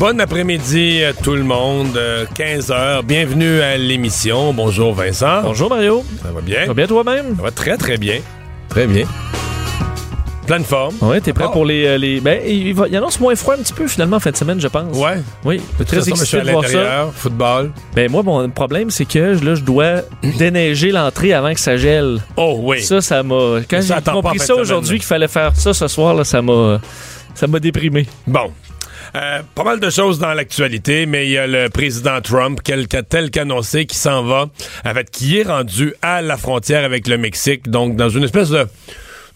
Bon après-midi à tout le monde, 15h. Bienvenue à l'émission. Bonjour Vincent. Bonjour Mario. Ça va bien? Ça va bien toi-même? Ça va très très bien. Très bien. Pleine forme. Ouais, t'es prêt Oh. pour les, euh, les. Ben, il, va, il annonce moins froid un petit peu finalement en fin de semaine, je pense. Ouais. Oui, De très façon, excité de voir ça. football. Ben moi, mon problème, c'est que là, je dois déneiger l'entrée avant que ça gèle. Oh oui. Ça, ça m'a. Quand j'ai compris ça aujourd'hui qu'il fallait faire ça ce soir, là, ça m'a. Ça m'a déprimé. Bon. Euh, pas mal de choses dans l'actualité, mais il y a le président Trump, quel- tel qu'annoncé, qui s'en va, avec, qui est rendu à la frontière avec le Mexique, donc dans une espèce de,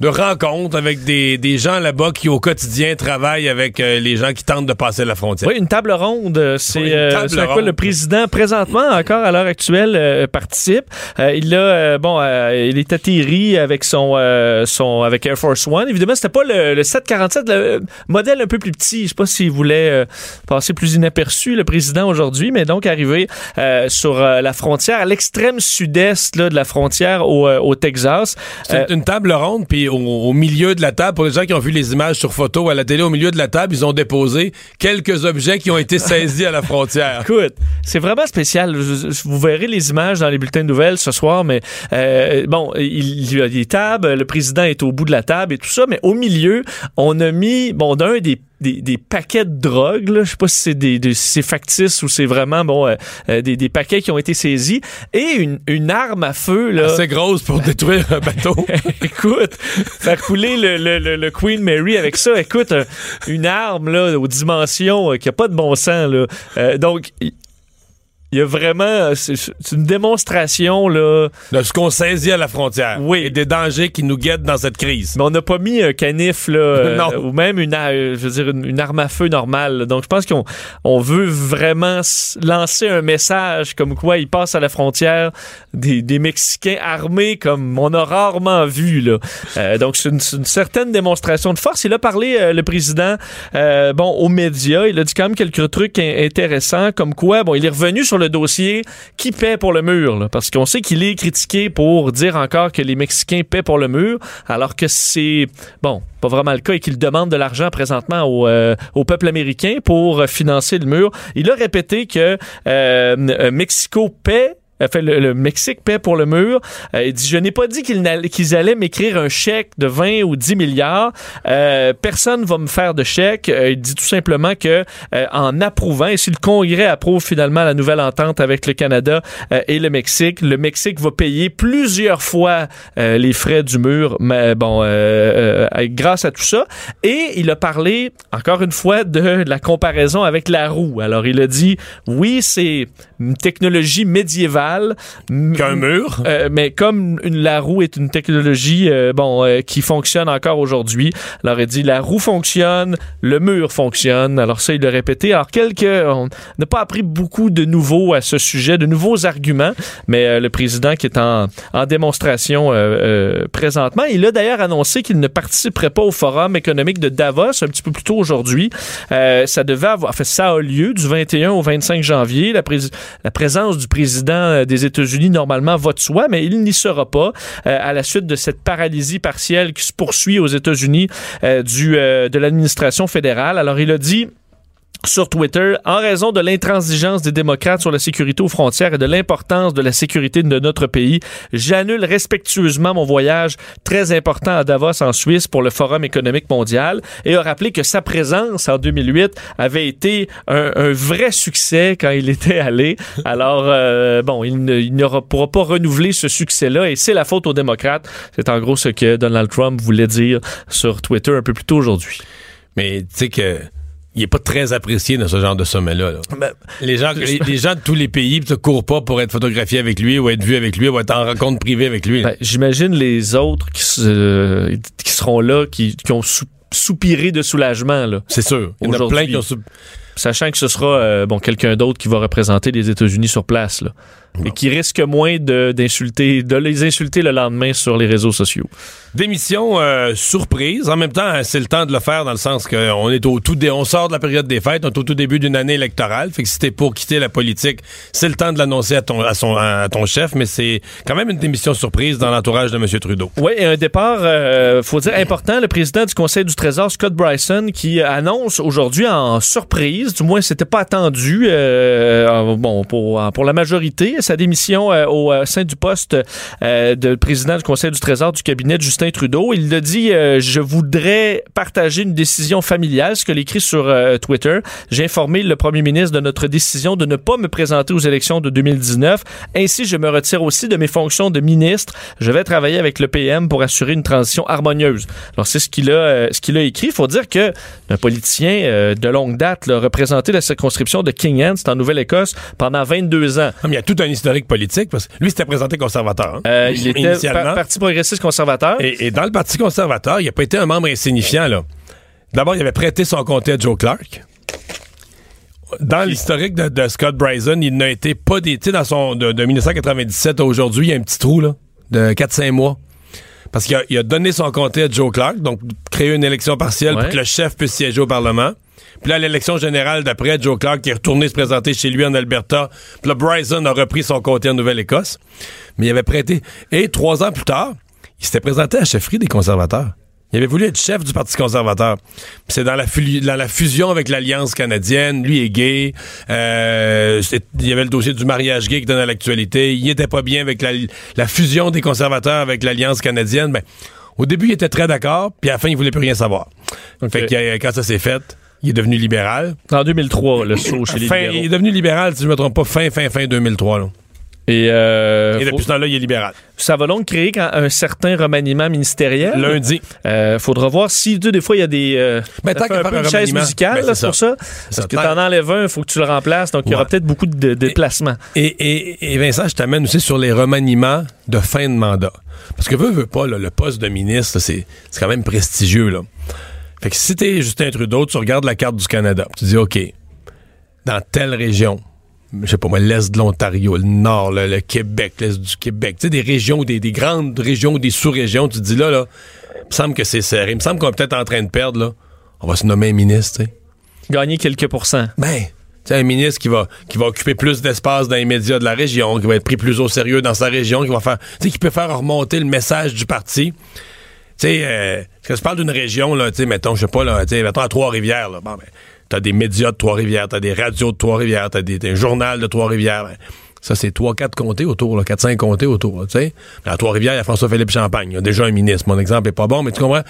de rencontre avec des, des gens là-bas qui au quotidien travaillent avec euh, les gens qui tentent de passer la frontière. Oui, une table ronde, euh, c'est Oui, euh, ce à quoi ronde. le président présentement encore à l'heure actuelle euh, participe. Euh, il a euh, bon, il est atterri avec son son avec Air Force One. Évidemment, c'était pas le, le 747, le modèle un peu plus petit. Je sais pas s'il voulait passer plus inaperçu le président aujourd'hui, mais donc arrivé sur la frontière à l'extrême sud-est là, de la frontière au, au Texas. C'est une table ronde, puis au, milieu de la table, pour les gens qui ont vu les images sur photo à la télé, au milieu de la table, ils ont déposé quelques objets qui ont été saisis à la frontière. Écoute, c'est vraiment spécial. Vous verrez les images dans les bulletins de nouvelles ce soir, mais euh, bon, il, il y a des tables, le président est au bout de la table et tout ça, mais au milieu, on a mis, bon, d'un des des, des paquets de drogue, là. je sais pas si c'est des, des- si c'est factice ou c'est vraiment bon euh, euh, des, des paquets qui ont été saisis et une, une arme à feu là. C'est grosse pour détruire un bateau. écoute, faire couler le, le, le, le Queen Mary avec ça, écoute, un- une arme là aux dimensions euh, qui a pas de bon sens là. Euh, donc il y a vraiment euh, c'est une démonstration là. de ce qu'on saisit à la frontière. Oui. Et des dangers qui nous guettent dans cette crise. Mais on n'a pas mis un canif là, euh, Non. ou même une, euh, je veux dire une, une arme à feu normale. là. Donc je pense qu'on on veut vraiment lancer un message comme quoi ils passent à la frontière des, des Mexicains armés comme on a rarement vu là. Euh, donc c'est une, certaine démonstration de force. Il a parlé euh, le président bon aux médias. Il a dit quand même quelques trucs in- intéressants comme quoi bon il est revenu sur le dossier qui paie pour le mur parce qu'on sait qu'il est critiqué pour dire encore que les Mexicains paient pour le mur alors que c'est bon pas vraiment le cas et qu'il demande de l'argent présentement au, euh, peuple américain pour financer le mur. Il a répété que euh, euh, Mexico paie Enfin, le, le Mexique paie pour le mur. Euh, il dit, je n'ai pas dit qu'ils allaient m'écrire un chèque de 20 ou 10 milliards. Euh, personne va me faire de chèque. Euh, il dit tout simplement que euh, en approuvant, et si le Congrès approuve finalement la nouvelle entente avec le Canada euh, et le Mexique, le Mexique va payer plusieurs fois euh, les frais du mur, mais bon, euh, euh, grâce à tout ça. Et il a parlé, encore une fois, de la comparaison avec la roue. Alors, il a dit, oui, c'est une technologie médiévale. Qu'un mur. euh, mais comme une, la roue est une technologie euh, bon euh, qui fonctionne encore aujourd'hui, alors il dit la roue fonctionne, le mur fonctionne. Alors ça il l'a répété. Alors quelques on n'a pas appris beaucoup de nouveaux à ce sujet, de nouveaux arguments, mais le président qui est en, en démonstration présentement, il a d'ailleurs annoncé qu'il ne participerait pas au forum économique de Davos un petit peu plus tôt aujourd'hui. Ça devait avoir, enfin ça a lieu du 21 au 25 janvier. La, la présence du président euh, des États-Unis normalement va de soi, mais il n'y sera pas euh, à la suite de cette paralysie partielle qui se poursuit aux États-Unis euh, du de l'administration fédérale. Alors il a dit sur Twitter, en raison de l'intransigeance des démocrates sur la sécurité aux frontières et de l'importance de la sécurité de notre pays, j'annule respectueusement mon voyage très important à Davos en Suisse pour le Forum économique mondial et a rappelé que sa présence en 2008 avait été un, vrai succès quand il était allé. Alors, euh, bon, il ne il n'aura- pourra pas renouveler ce succès-là et c'est la faute aux démocrates. C'est en gros ce que Donald Trump voulait dire sur Twitter un peu plus tôt aujourd'hui. Mais tu sais que il est pas très apprécié dans ce genre de sommet-là. là. Les gens, les, les gens de tous les pays ne courent pas pour être photographiés avec lui ou être vus avec lui ou être en rencontre privée avec lui. Ben, J'imagine les autres qui, se- euh, qui seront là, qui, qui ont sou- soupiré de soulagement. Là. c'est sûr. Il y en a aujourd'hui. plein qui ont... sou- Sachant que ce sera euh, bon quelqu'un d'autre qui va représenter les États-Unis sur place, là. Et qui risque moins de, d'insulter, de les insulter le lendemain sur les réseaux sociaux. Démission euh, surprise. En même temps, c'est le temps de le faire dans le sens qu'on est au tout dé- on sort de la période des fêtes, on est au tout début d'une année électorale. Fait que si t'es pour quitter la politique, c'est le temps de l'annoncer à ton, à son, à ton chef, mais c'est quand même une démission surprise dans l'entourage de M. Trudeau. Oui, et un départ, euh, faut dire, important. Le président du Conseil du Trésor, Scott Bryson, qui annonce aujourd'hui en surprise, du moins c'était pas attendu, euh, bon, pour, pour la majorité, sa démission euh, au euh, sein du poste euh, de président du Conseil du Trésor du cabinet de Justin Trudeau. Il a dit, je voudrais partager une décision familiale, ce que écrit sur Twitter. J'ai informé le premier ministre de notre décision de ne pas me présenter aux élections de 2019. Ainsi, je me retire aussi de mes fonctions de ministre. Je vais travailler avec le PM pour assurer une transition harmonieuse. Alors, c'est ce qu'il a, ce qu'il a écrit. Il faut dire que un politicien de longue date a représenté la circonscription de King Anne, c'est en Nouvelle-Écosse, pendant 22 ans. Ah, il y a tout un historique politique parce que lui, c'était présenté conservateur. hein, Euh, il était initialement. par- Parti progressiste conservateur. Et, et dans le Parti conservateur, il n'a pas été un membre insignifiant, là. D'abord, il avait prêté son comté à Joe Clark. Dans l'historique de, de Scott Bryson, il n'a été pas des. Tu sais, dans son. De, de 1997 à aujourd'hui, il y a un petit trou, là, de 4-5 mois. Parce qu'il a, donné son comté à Joe Clark, donc créer une élection partielle Ouais. pour que le chef puisse siéger au Parlement. Puis là, à l'élection générale d'après, Joe Clark est retourné se présenter chez lui en Alberta. Puis là, Bryson a repris son comté en Nouvelle-Écosse. Mais il avait prêté. Et trois ans plus tard, il s'était présenté à la chefferie des conservateurs. Il avait voulu être chef du Parti conservateur. C'est dans la, fu- dans la fusion avec l'Alliance canadienne. Lui est gay. Euh, il y avait le dossier du mariage gay qui était dans l'actualité. Il était pas bien avec la, la fusion des conservateurs avec l'Alliance canadienne. Ben, au début, il était très d'accord. Puis à la fin, il voulait plus rien savoir. Fait que euh, quand ça s'est fait, il est devenu libéral. En 2003, le saut chez les Fin- libéraux. il est devenu libéral, si je ne me trompe pas, fin, fin, fin 2003. là. Et, euh, Et faut- depuis ce temps-là, il est libéral. ça va donc créer quand- un certain remaniement ministériel? Lundi. Euh, faudra voir si tu des fois il y a des euh, Ben, ça tant qu'à un faire peu un une chaise musicale ben, là, c'est pour ça. ça. Parce que t'en enlèves un, il faut que tu le remplaces. Donc il y aura peut-être beaucoup de, déplacements. Et, et, et Vincent, je t'amène aussi sur les remaniements de fin de mandat. Parce que veux, veux pas, là, le poste de ministre, c'est c'est quand même prestigieux. Là. Fait que si t'es Justin Trudeau, tu regardes la carte du Canada, tu dis, OK, dans telle région, je sais pas moi, l'Est de l'Ontario, le Nord, le Québec, l'Est du Québec, tu sais, des régions, des, des grandes régions, des sous-régions, tu te dis là, là, il me semble que c'est serré. Il me semble qu'on est peut-être en train de perdre, là. On va se nommer un ministre, tu sais. Gagner quelques pourcents. Ben, tu sais, un ministre qui va, qui va occuper plus d'espace dans les médias de la région, qui va être pris plus au sérieux dans sa région, qui va faire, tu sais, qui peut faire remonter le message du parti. Tu sais, euh, quand je parle d'une région, là, tu sais, mettons, je sais pas, là, tu sais, mettons à Trois-Rivières, là, bon, ben, t'as des médias de Trois-Rivières, t'as des radios de Trois-Rivières, t'as des, un de Trois-Rivières, ben, ça, c'est trois, quatre comtés autour, là, quatre, cinq comtés autour, tu sais. À Trois-Rivières, il y a François-Philippe Champagne. Il y a déjà un ministre. Mon exemple est pas bon, mais tu comprends?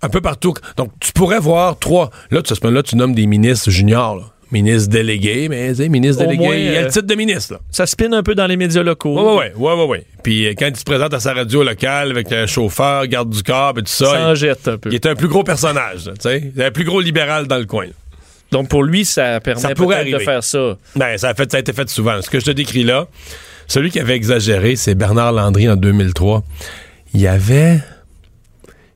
Un peu partout. Donc, tu pourrais voir trois. Là, tu, là, tu nommes des ministres juniors, là. Ministre délégué, mais, ministre Au délégué, moins, il y a euh, le titre de ministre, là. Ça spinne un peu dans les médias locaux. Ouais, ouais, ouais, ouais, ouais. Puis, euh, quand il se présente à sa radio locale avec un chauffeur, garde du corps et tout ça, Ça en il, jette un peu. il est un plus gros personnage, tu sais. Il est un plus gros libéral dans le coin, là. Donc pour lui, ça permet Ça pourrait peut-être de arriver. faire ça. Ben, ça a, fait, ça a été fait souvent. Ce que je te décris là, celui qui avait exagéré, c'est Bernard Landry en 2003. Il y avait.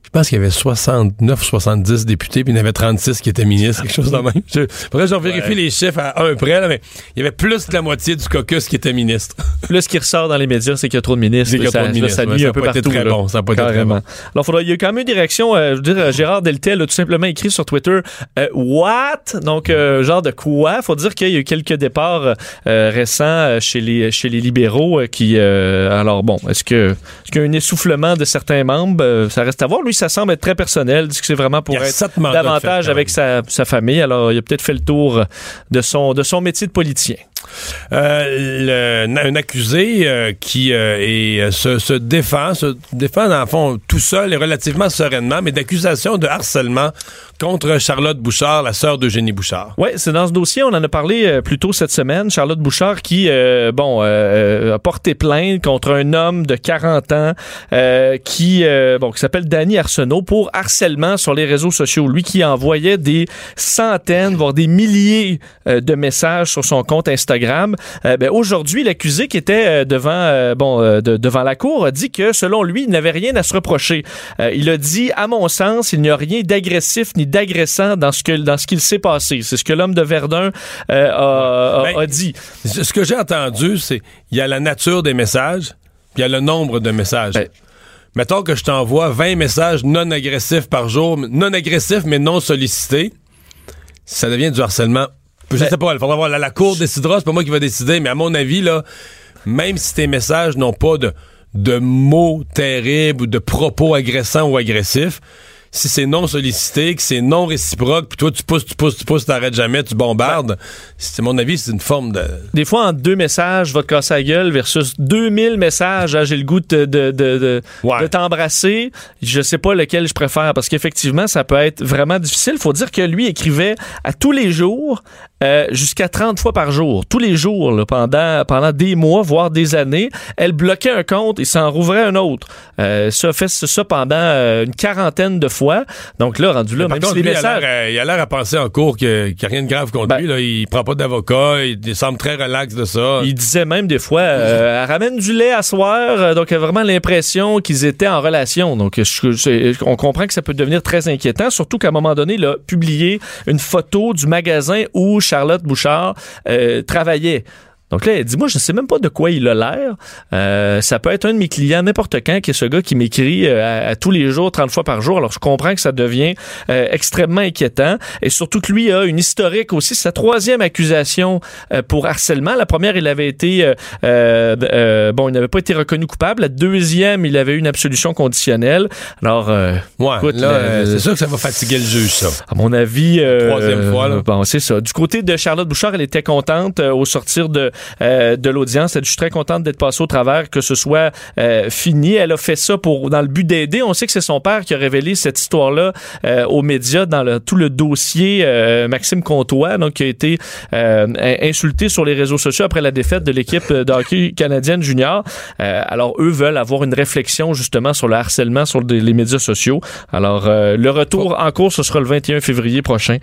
Je pense qu'il y avait 69, 70 députés, puis il y en avait 36 qui étaient ministres, quelque chose de même. Je, faudrait que je vérifie Ouais. les chiffres à un près, là, mais il y avait plus de la moitié du caucus qui était ministre. Là, ce qui ressort dans les médias, c'est qu'il y a trop de ministres. Qu'il y a trop de ministres, ça nuit un peu partout. très bon, ça a pas été très bon. Alors, faudra, il y a quand même une direction. euh, je veux dire, Gérard Deltel a tout simplement écrit sur Twitter euh, What? Donc, euh, genre de quoi? Faut dire qu'il y a eu quelques départs euh, récents chez les, chez les libéraux qui. alors, bon, est-ce que est-ce qu'il y a un essoufflement de certains membres? Ça reste à voir. Lui, ça semble être très personnel. Dit que c'est vraiment pour être davantage avec sa, sa famille. Alors, il a peut-être fait le tour de son, de son métier de politicien. Euh, le- un accusé euh, qui euh, est, se, se défend, se défend dans le fond tout seul et relativement sereinement, mais d'accusations de harcèlement contre Charlotte Bouchard, la sœur d'Eugénie Bouchard. Oui, c'est dans ce dossier, on en a parlé euh, plus tôt cette semaine. Charlotte Bouchard qui, euh, bon, euh, a porté plainte contre un homme de 40 ans euh, qui, euh, bon, qui s'appelle Danny Arsenault pour harcèlement sur les réseaux sociaux. Lui qui envoyait des centaines, voire des milliers euh, de messages sur son compte Instagram. Euh, ben, Aujourd'hui, l'accusé qui était euh, devant, euh, bon, euh, de- devant la cour a dit que, selon lui, il n'avait rien à se reprocher. Euh, il a dit, à mon sens, il n'y a rien d'agressif ni d'agressant dans ce que dans ce qu'il s'est passé. C'est ce que l'homme de Verdun euh, a, a- Ben, a dit. Ce ce que j'ai entendu, c'est il y a la nature des messages, puis il y a le nombre de messages. Ben- Mettons que je t'envoie 20 messages non agressifs par jour, non agressifs mais non sollicités, ça devient du harcèlement. Je Ben- sais pas, il faudra voir. La, la cour décidera, c'est pas moi qui va décider, mais à mon avis, là, même si tes messages n'ont pas de, de mots terribles ou de propos agressants ou agressifs, si c'est non sollicité, que c'est non réciproque, puis toi tu pousses, tu pousses, tu pousses, t'arrêtes jamais, tu bombardes, c'est mon avis, c'est une forme de. Des fois, en deux messages, va te casser la gueule versus 2000 messages, ah, j'ai le goût de, de, de, de, Ouais. de t'embrasser. Je sais pas lequel je préfère parce qu'effectivement, ça peut être vraiment difficile. Faut dire que lui écrivait à tous les jours, euh, jusqu'à 30 fois par jour. Tous les jours, là, pendant, pendant des mois, voire des années. Elle bloquait un compte et s'en rouvrait un autre. Euh, ça fait ça pendant euh, une quarantaine de fois. Donc là, rendu là, même contre, si les lui, il a messages... l'air, euh, il a l'air à penser en cours qu'il n'y a rien de grave contre Ben- lui. Là. Il prend pas d'avocat, il, il semble très relax de ça. Il disait même des fois, euh, elle ramène du lait à soir, euh, donc il a vraiment l'impression qu'ils étaient en relation. Donc je- je- on comprend que ça peut devenir très inquiétant, surtout qu'à un moment donné, il a publié une photo du magasin où Charlotte Bouchard euh, travaillait. Donc là, elle dit, moi, je sais même pas de quoi il a l'air. Euh, ça peut être un de mes clients n'importe quand, qui est ce gars qui m'écrit euh, à, à tous les jours, 30 fois par jour. Alors, je comprends que ça devient euh, extrêmement inquiétant. Et surtout que lui a une historique aussi. Sa troisième accusation euh, pour harcèlement. La première, il avait été... bon, il n'avait pas été reconnu coupable. La deuxième, il avait eu une absolution conditionnelle. Alors, euh, Ouais, écoute, là, c'est sûr que ça va fatiguer le juge, ça. à mon avis, Troisième fois, là. Bon, c'est ça. Du côté de Charlotte Bouchard, elle était contente au sortir de euh, de l'audience. Je suis très contente d'être passée au travers, que ce soit euh, fini. Elle a fait ça pour dans le but d'aider. On sait que c'est son père qui a révélé cette histoire-là euh, aux médias dans tout le dossier Maxime Comtois, donc qui a été in- insulté sur les réseaux sociaux après la défaite de l'équipe de hockey canadienne junior. Alors eux veulent avoir une réflexion justement sur le harcèlement sur les médias sociaux. Alors le retour en cours ce sera le 21 février prochain.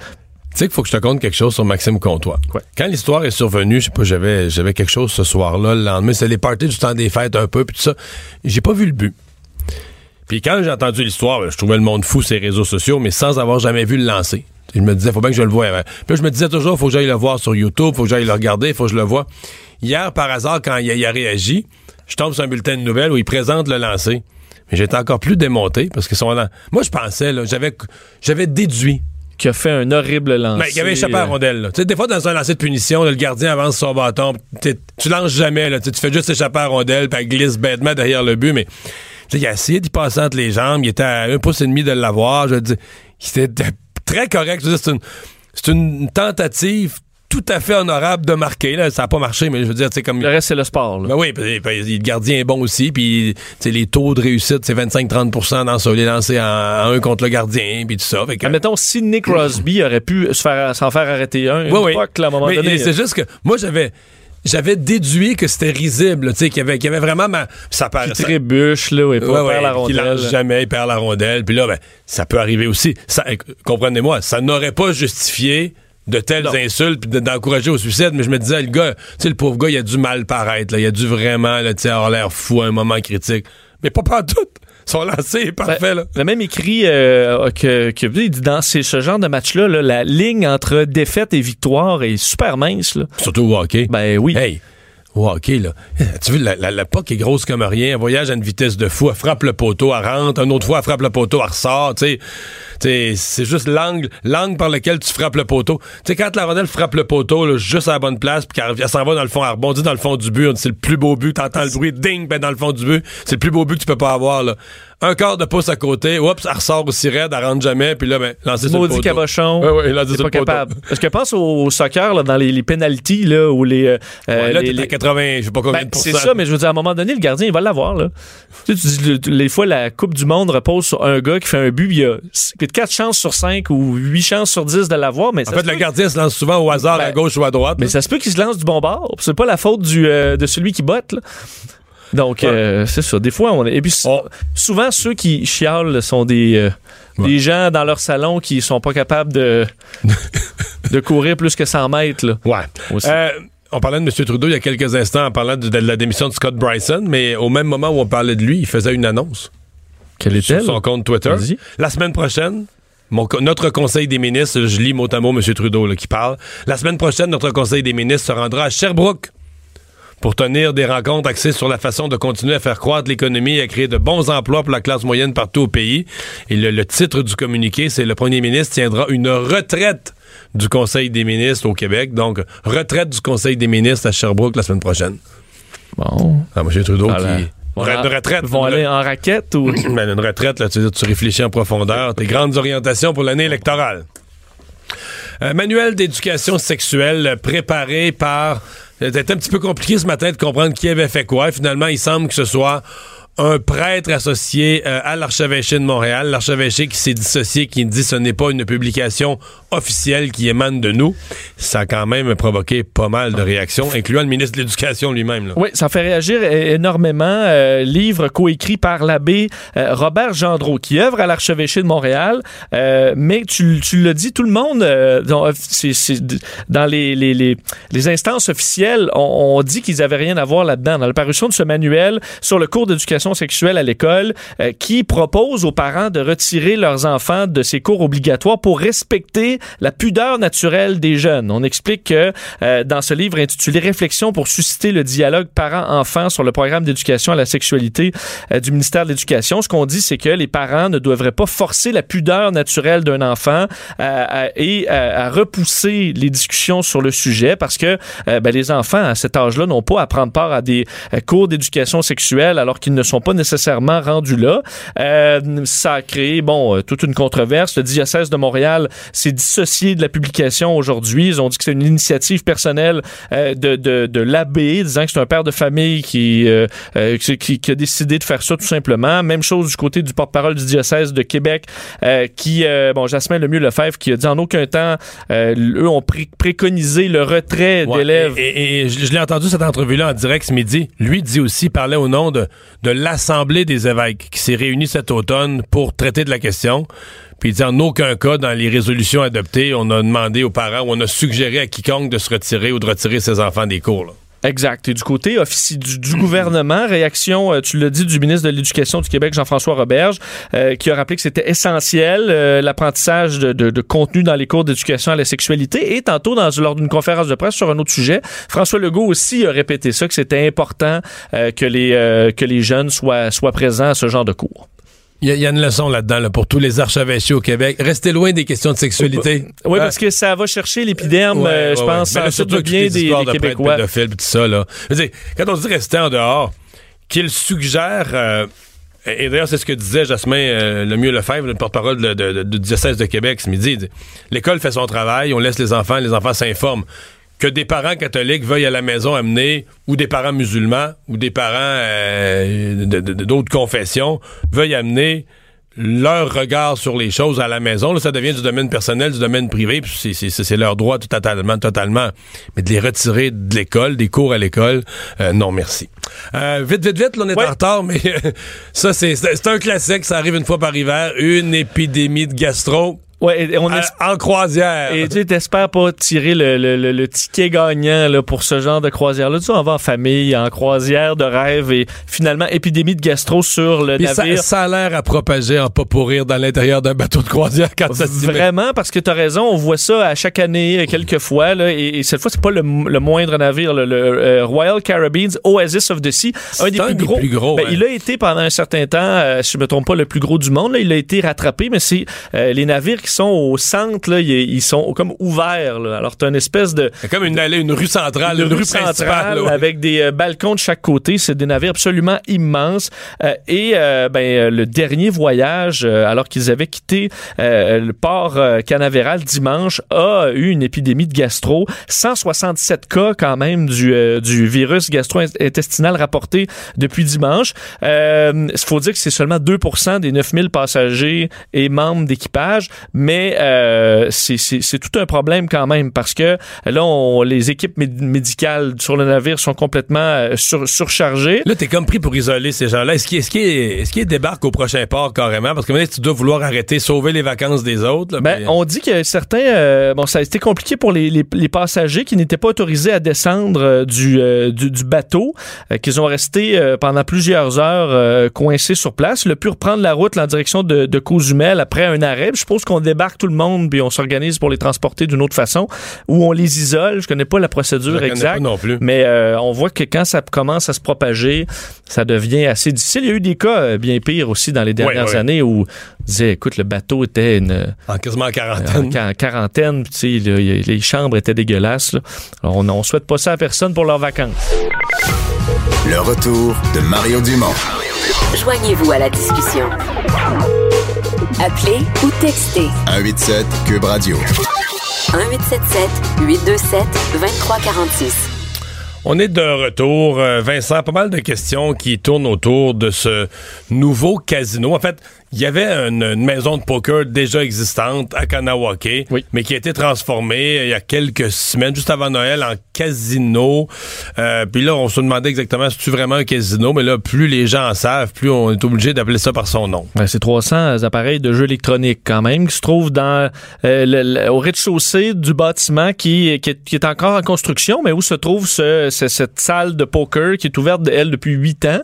Tu sais qu'il faut que je te conte quelque chose sur Maxime Comtois. Ouais. Quand l'histoire est survenue, je sais pas, j'avais, j'avais quelque chose ce soir-là, le lendemain, c'est les parties du temps des fêtes un peu, puis tout ça. J'ai pas vu le but. Puis quand j'ai entendu l'histoire, ben, je trouvais le monde fou ces réseaux sociaux, mais sans avoir jamais vu le lancer. Je me disais, faut bien que je le voie. avant. Puis là, je me disais toujours, faut que j'aille le voir sur YouTube, faut que j'aille le regarder, faut que je le voie. Hier, par hasard, quand il a, il a réagi, je tombe sur un bulletin de nouvelles où il présente le lancer. Mais j'étais encore plus démonté parce sont là. Moi, je pensais, là, j'avais, j'avais déduit qui a fait un horrible lancer. ben, il y avait échappé à la rondelle. là. Des fois, dans un lancer de punition, le gardien avance son bâton. Tu lances jamais. Là, tu fais juste échapper à rondelle, puis elle glisse bêtement derrière le but. Mais il a essayé d'y passer entre les jambes. Il était à un pouce et demi de l'avoir. Je dire, c'était très correct. C'est une, c'est une tentative tout à fait honorable de marquer. Là. Ça n'a pas marché, mais je veux dire, c'est comme... Le reste, c'est le sport. là. Ben oui, puis, puis, le gardien est bon aussi, puis les taux de réussite, c'est 25-30 dans ça, les lancers en, en un contre le gardien, puis tout ça. Fait que- Admettons, si Nick Crosby aurait pu faire, s'en faire arrêter un, Oui, une oui. là, à un moment Mais donné. c'est juste que moi, j'avais. J'avais déduit que c'était risible, tu sais, qu'il y avait, qu'il y avait vraiment ma. Ça paraît. Qui trébuche, là, Ouais, ouais, perd la rondelle. lance jamais, il perd la rondelle. Puis là, ben, ça peut arriver aussi. Ça, euh, comprenez-moi, ça n'aurait pas justifié de telles Non. insultes puis de- d'encourager au suicide, mais je me disais, le gars, tu sais, le pauvre gars, il a dû mal paraître, là. Il a dû vraiment, tu sais, avoir l'air fou à un moment critique. Mais pas partout. Son lancer est parfait, Ben, là. Il a même écrit euh, que, que il dit, dans ces- ce genre de match-là, là, la ligne entre défaite et victoire est super mince. Là. Surtout au hockey. Ben oui. Hey, au hockey, là. Tu vois, la, la, la est grosse comme rien. Elle voyage à une vitesse de fou. Elle frappe le poteau, elle rentre. Une autre fois, elle frappe le poteau, elle ressort. Tu c'est juste l'angle, l'angle par lequel tu frappes le poteau. Tu sais, quand la rondelle frappe le poteau, là, juste à la bonne place, puis qu'elle elle s'en va dans le fond, elle rebondit dans le fond du but. C'est le plus beau but. T'entends le bruit, ding, ben dans le fond du but. C'est le plus beau but que tu peux pas avoir, là. Un quart de pouce à côté, oups, elle ressort aussi raide, elle rentre jamais, puis là, ben, lancer sur le Maudit poteau. cabochon. Ouais, ouais, lancé c'est sur pas le capable. Parce que pense au, au soccer, là, dans les, les penalties, là, où les. euh, Ouais, là, les- à 80, je sais pas combien Ben, de c'est ça, mais je veux dire, à un moment donné, le gardien, il va l'avoir, là. Tu sais, tu dis, le- les fois, la Coupe du Monde repose sur un gars qui fait un but, il y a 4 chances sur 5 ou 8 chances sur 10 de l'avoir, mais En ça fait, le gardien se lance souvent au hasard Ben, à gauche ou à droite. mais là. ça se peut qu'il se lance du bon bord. C'est pas la faute du, euh, de celui qui botte, là. Donc, Ouais. euh, c'est ça. Des fois, on est. Et puis, On- souvent, ceux qui chialent sont des, euh, Ouais. des gens dans leur salon qui sont pas capables de, de courir plus que 100 mètres, là. Ouais. Aussi. Euh, on parlait de M. Trudeau il y a quelques instants en parlant de, la démission de Scott Bryson, mais au même moment où on parlait de lui, il faisait une annonce Quelle sur son compte Twitter. La semaine prochaine, mon notre conseil des ministres, je lis mot à mot M. Trudeau là, qui parle, la semaine prochaine, notre conseil des ministres se rendra à Sherbrooke pour tenir des rencontres axées sur la façon de continuer à faire croître l'économie et à créer de bons emplois pour la classe moyenne partout au pays. Et le, le titre du communiqué, c'est le premier ministre tiendra une retraite du Conseil des ministres au Québec. Donc, retraite du Conseil des ministres à Sherbrooke la semaine prochaine. Bon. Ah, M. Trudeau Voilà. qui... Voilà. Une retraite. Vont aller en raquette ou? Ben, une retraite, là, tu, réfléchis en profondeur. Tes grandes orientations pour l'année électorale. Un manuel d'éducation sexuelle euh, préparé par... C'était un petit peu compliqué ce matin de comprendre qui avait fait quoi. Finalement, il semble que ce soit un prêtre associé euh, à l'archevêché de Montréal. L'archevêché qui s'est dissocié, qui dit ce n'est pas une publication officielle qui émane de nous. Ça a quand même provoqué pas mal de réactions, incluant le ministre de l'Éducation lui-même. Oui, ça fait réagir énormément. Euh, livre coécrit par l'abbé euh, Robert Gendreau, qui œuvre à l'archevêché de Montréal. Euh, mais tu, tu l'as dit, tout le monde, dans, les instances officielles, on, on dit qu'ils n'avaient rien à voir là-dedans. Dans la parution de ce manuel sur le cours d'éducation sexuelle à l'école, euh, qui propose aux parents de retirer leurs enfants de ces cours obligatoires pour respecter la pudeur naturelle des jeunes. On explique que euh, dans ce livre intitulé Réflexion pour susciter le dialogue parents-enfants sur le programme d'éducation à la sexualité euh, du ministère de l'Éducation, ce qu'on dit, c'est que les parents ne devraient pas forcer la pudeur naturelle d'un enfant euh, à- et à, à repousser les discussions sur le sujet parce que euh, ben, les enfants à cet âge-là n'ont pas à prendre part à des cours d'éducation sexuelle alors qu'ils ne sont pas nécessairement rendus là. Euh, ça a créé bon euh, toute une controverse. Le diocèse de Montréal s'est dissocié de la publication aujourd'hui. Ils ont dit que c'est une initiative personnelle euh, de, de, de l'abbé, disant que c'est un père de famille qui, euh, euh, qui, qui- a décidé de faire ça tout simplement. Même chose du côté du porte-parole du diocèse de Québec, euh, qui, euh, bon, Jasmin Lemieux Lefebvre, qui a dit en aucun temps, euh, eux ont pré- préconisé le retrait Ouais, d'élèves. Et, et- et je, je l'ai entendu cette entrevue-là en direct ce midi. Lui dit aussi, parlait au nom de, de l'Assemblée des évêques qui s'est réunie cet automne pour traiter de la question. Puis il dit en aucun cas, dans les résolutions adoptées, on a demandé aux parents ou on a suggéré à quiconque de se retirer ou de retirer ses enfants des cours. Exact. Et du côté offici- du, du gouvernement, réaction, euh, tu l'as dit, du ministre de l'Éducation du Québec, Jean-François Roberge, euh, qui a rappelé que c'était essentiel euh, l'apprentissage de, de- de contenu dans les cours d'éducation à la sexualité. Et tantôt, dans, lors d'une conférence de presse sur un autre sujet, François Legault aussi a répété ça, que c'était important euh, que, les, euh, que les jeunes soient, soient présents à ce genre de cours. Il y, a- il y a une leçon là-dedans là, pour tous les archevêchés au Québec. Restez loin des questions de sexualité. Oui, Euh, parce que ça va chercher l'épiderme, Ouais, euh, je ouais, pense, ouais. Surtout bien des, des Québécois. tout ça, là. Dire, quand on dit rester en dehors, qu'il suggère... euh, et d'ailleurs, c'est ce que disait Jasmin euh, Lemieux Lefebvre, le porte-parole du diocèse de Québec ce midi. L'école fait son travail, on laisse les enfants, les enfants s'informent. Que des parents catholiques veuillent à la maison amener, ou des parents musulmans, ou des parents euh, d'autres confessions, veuillent amener leur regard sur les choses à la maison. Là, ça devient du domaine personnel, du domaine privé, puis c'est- c'est c'est leur droit tout totalement, totalement. Mais de les retirer de l'école, des cours à l'école, euh, non merci. Euh, vite, vite, vite, là, on est Ouais. en retard, mais ça, c'est un classique, ça arrive une fois par hiver, une épidémie de gastro Ouais, et on à- est en croisière. Et tu t'espères pas tirer le, le- le- le ticket gagnant là, pour ce genre de croisière-là. Tu sais, on va en famille, en croisière de rêve et finalement, épidémie de gastro sur le Puis ça, navire. ça a l'air à propager en pas pourrir dans l'intérieur d'un bateau de croisière quand ça met. Vraiment, parce que tu as raison, on voit ça à chaque année, euh, quelques fois, là, et, et cette fois, c'est pas le, le moindre navire, le, le, euh, Royal Caribbean Oasis of the Sea, un des un plus des gros. plus gros, Ben. Il a été pendant un certain temps, euh, si je me trompe pas, le plus gros du monde. Là, il a été rattrapé, mais c'est euh, les navires qui sont au centre, là, ils, sont comme ouverts. Là. Alors, tu as une espèce de, C'est comme une allée, une rue centrale, une une, rue centrale ouais. avec des euh, balcons de chaque côté. C'est des navires absolument immenses. Euh, et euh, ben, euh, le dernier voyage, euh, alors qu'ils avaient quitté euh, le port canavéral dimanche, a eu une épidémie de gastro. 167 cas quand même du, euh, du virus gastro-intestinal rapporté depuis dimanche. Il faut dire que c'est seulement 2 des 9000 passagers et membres d'équipage, mais euh, c'est- tout un problème quand même parce que là, on, les équipes méd- médicales sur le navire sont complètement euh, sur- surchargées. Là, t'es comme pris pour isoler ces gens-là. Est-ce qu'ils est est, est est débarquent au prochain port carrément? Parce que maintenant, tu dois vouloir arrêter, sauver les vacances des autres. là, Ben, on dit que certains, euh, bon, ça a été compliqué pour les, les, les passagers qui n'étaient pas autorisés à descendre euh, du, euh, du, du bateau, qu'ils ont resté pendant plusieurs heures euh, coincés sur place. A pu reprendre la route là, en direction de, de Cozumel après un arrêt. Je suppose qu'on débarque tout le monde puis on s'organise pour les transporter d'une autre façon ou on les isole. Je connais pas la procédure exacte. pas non plus. Mais euh, on voit que quand ça commence à se propager, ça devient assez difficile. Il y a eu des cas euh, bien pires aussi dans les dernières Ouais, ouais. années où on disait, écoute, le bateau était une, En quasiment en quarantaine. qua- quarantaine, puis les chambres étaient dégueulasses. là. Alors, on, on souhaite pas ça à personne pour leurs vacances. Le retour de Mario Dumont. Joignez-vous à la discussion. Appelez ou textez 187 Cube Radio. 1877 827 2346. On est de retour. Euh, Vincent, pas mal de questions qui tournent autour de ce nouveau casino. En fait, il y avait une, une maison de poker déjà existante à Kanawake, Oui. mais qui a été transformée il y a quelques semaines, juste avant Noël, en casino. Euh, Puis là, on se demandait exactement si c'est vraiment un casino, mais là, plus les gens en savent, plus on est obligé d'appeler ça par son nom. Ouais, c'est 300 appareils de jeux électroniques quand même qui se trouvent dans euh, le- le- au rez-de-chaussée du bâtiment qui, qui, est, qui est encore en construction, mais où se trouve ce- ce- cette salle de poker qui est ouverte, elle, depuis huit ans.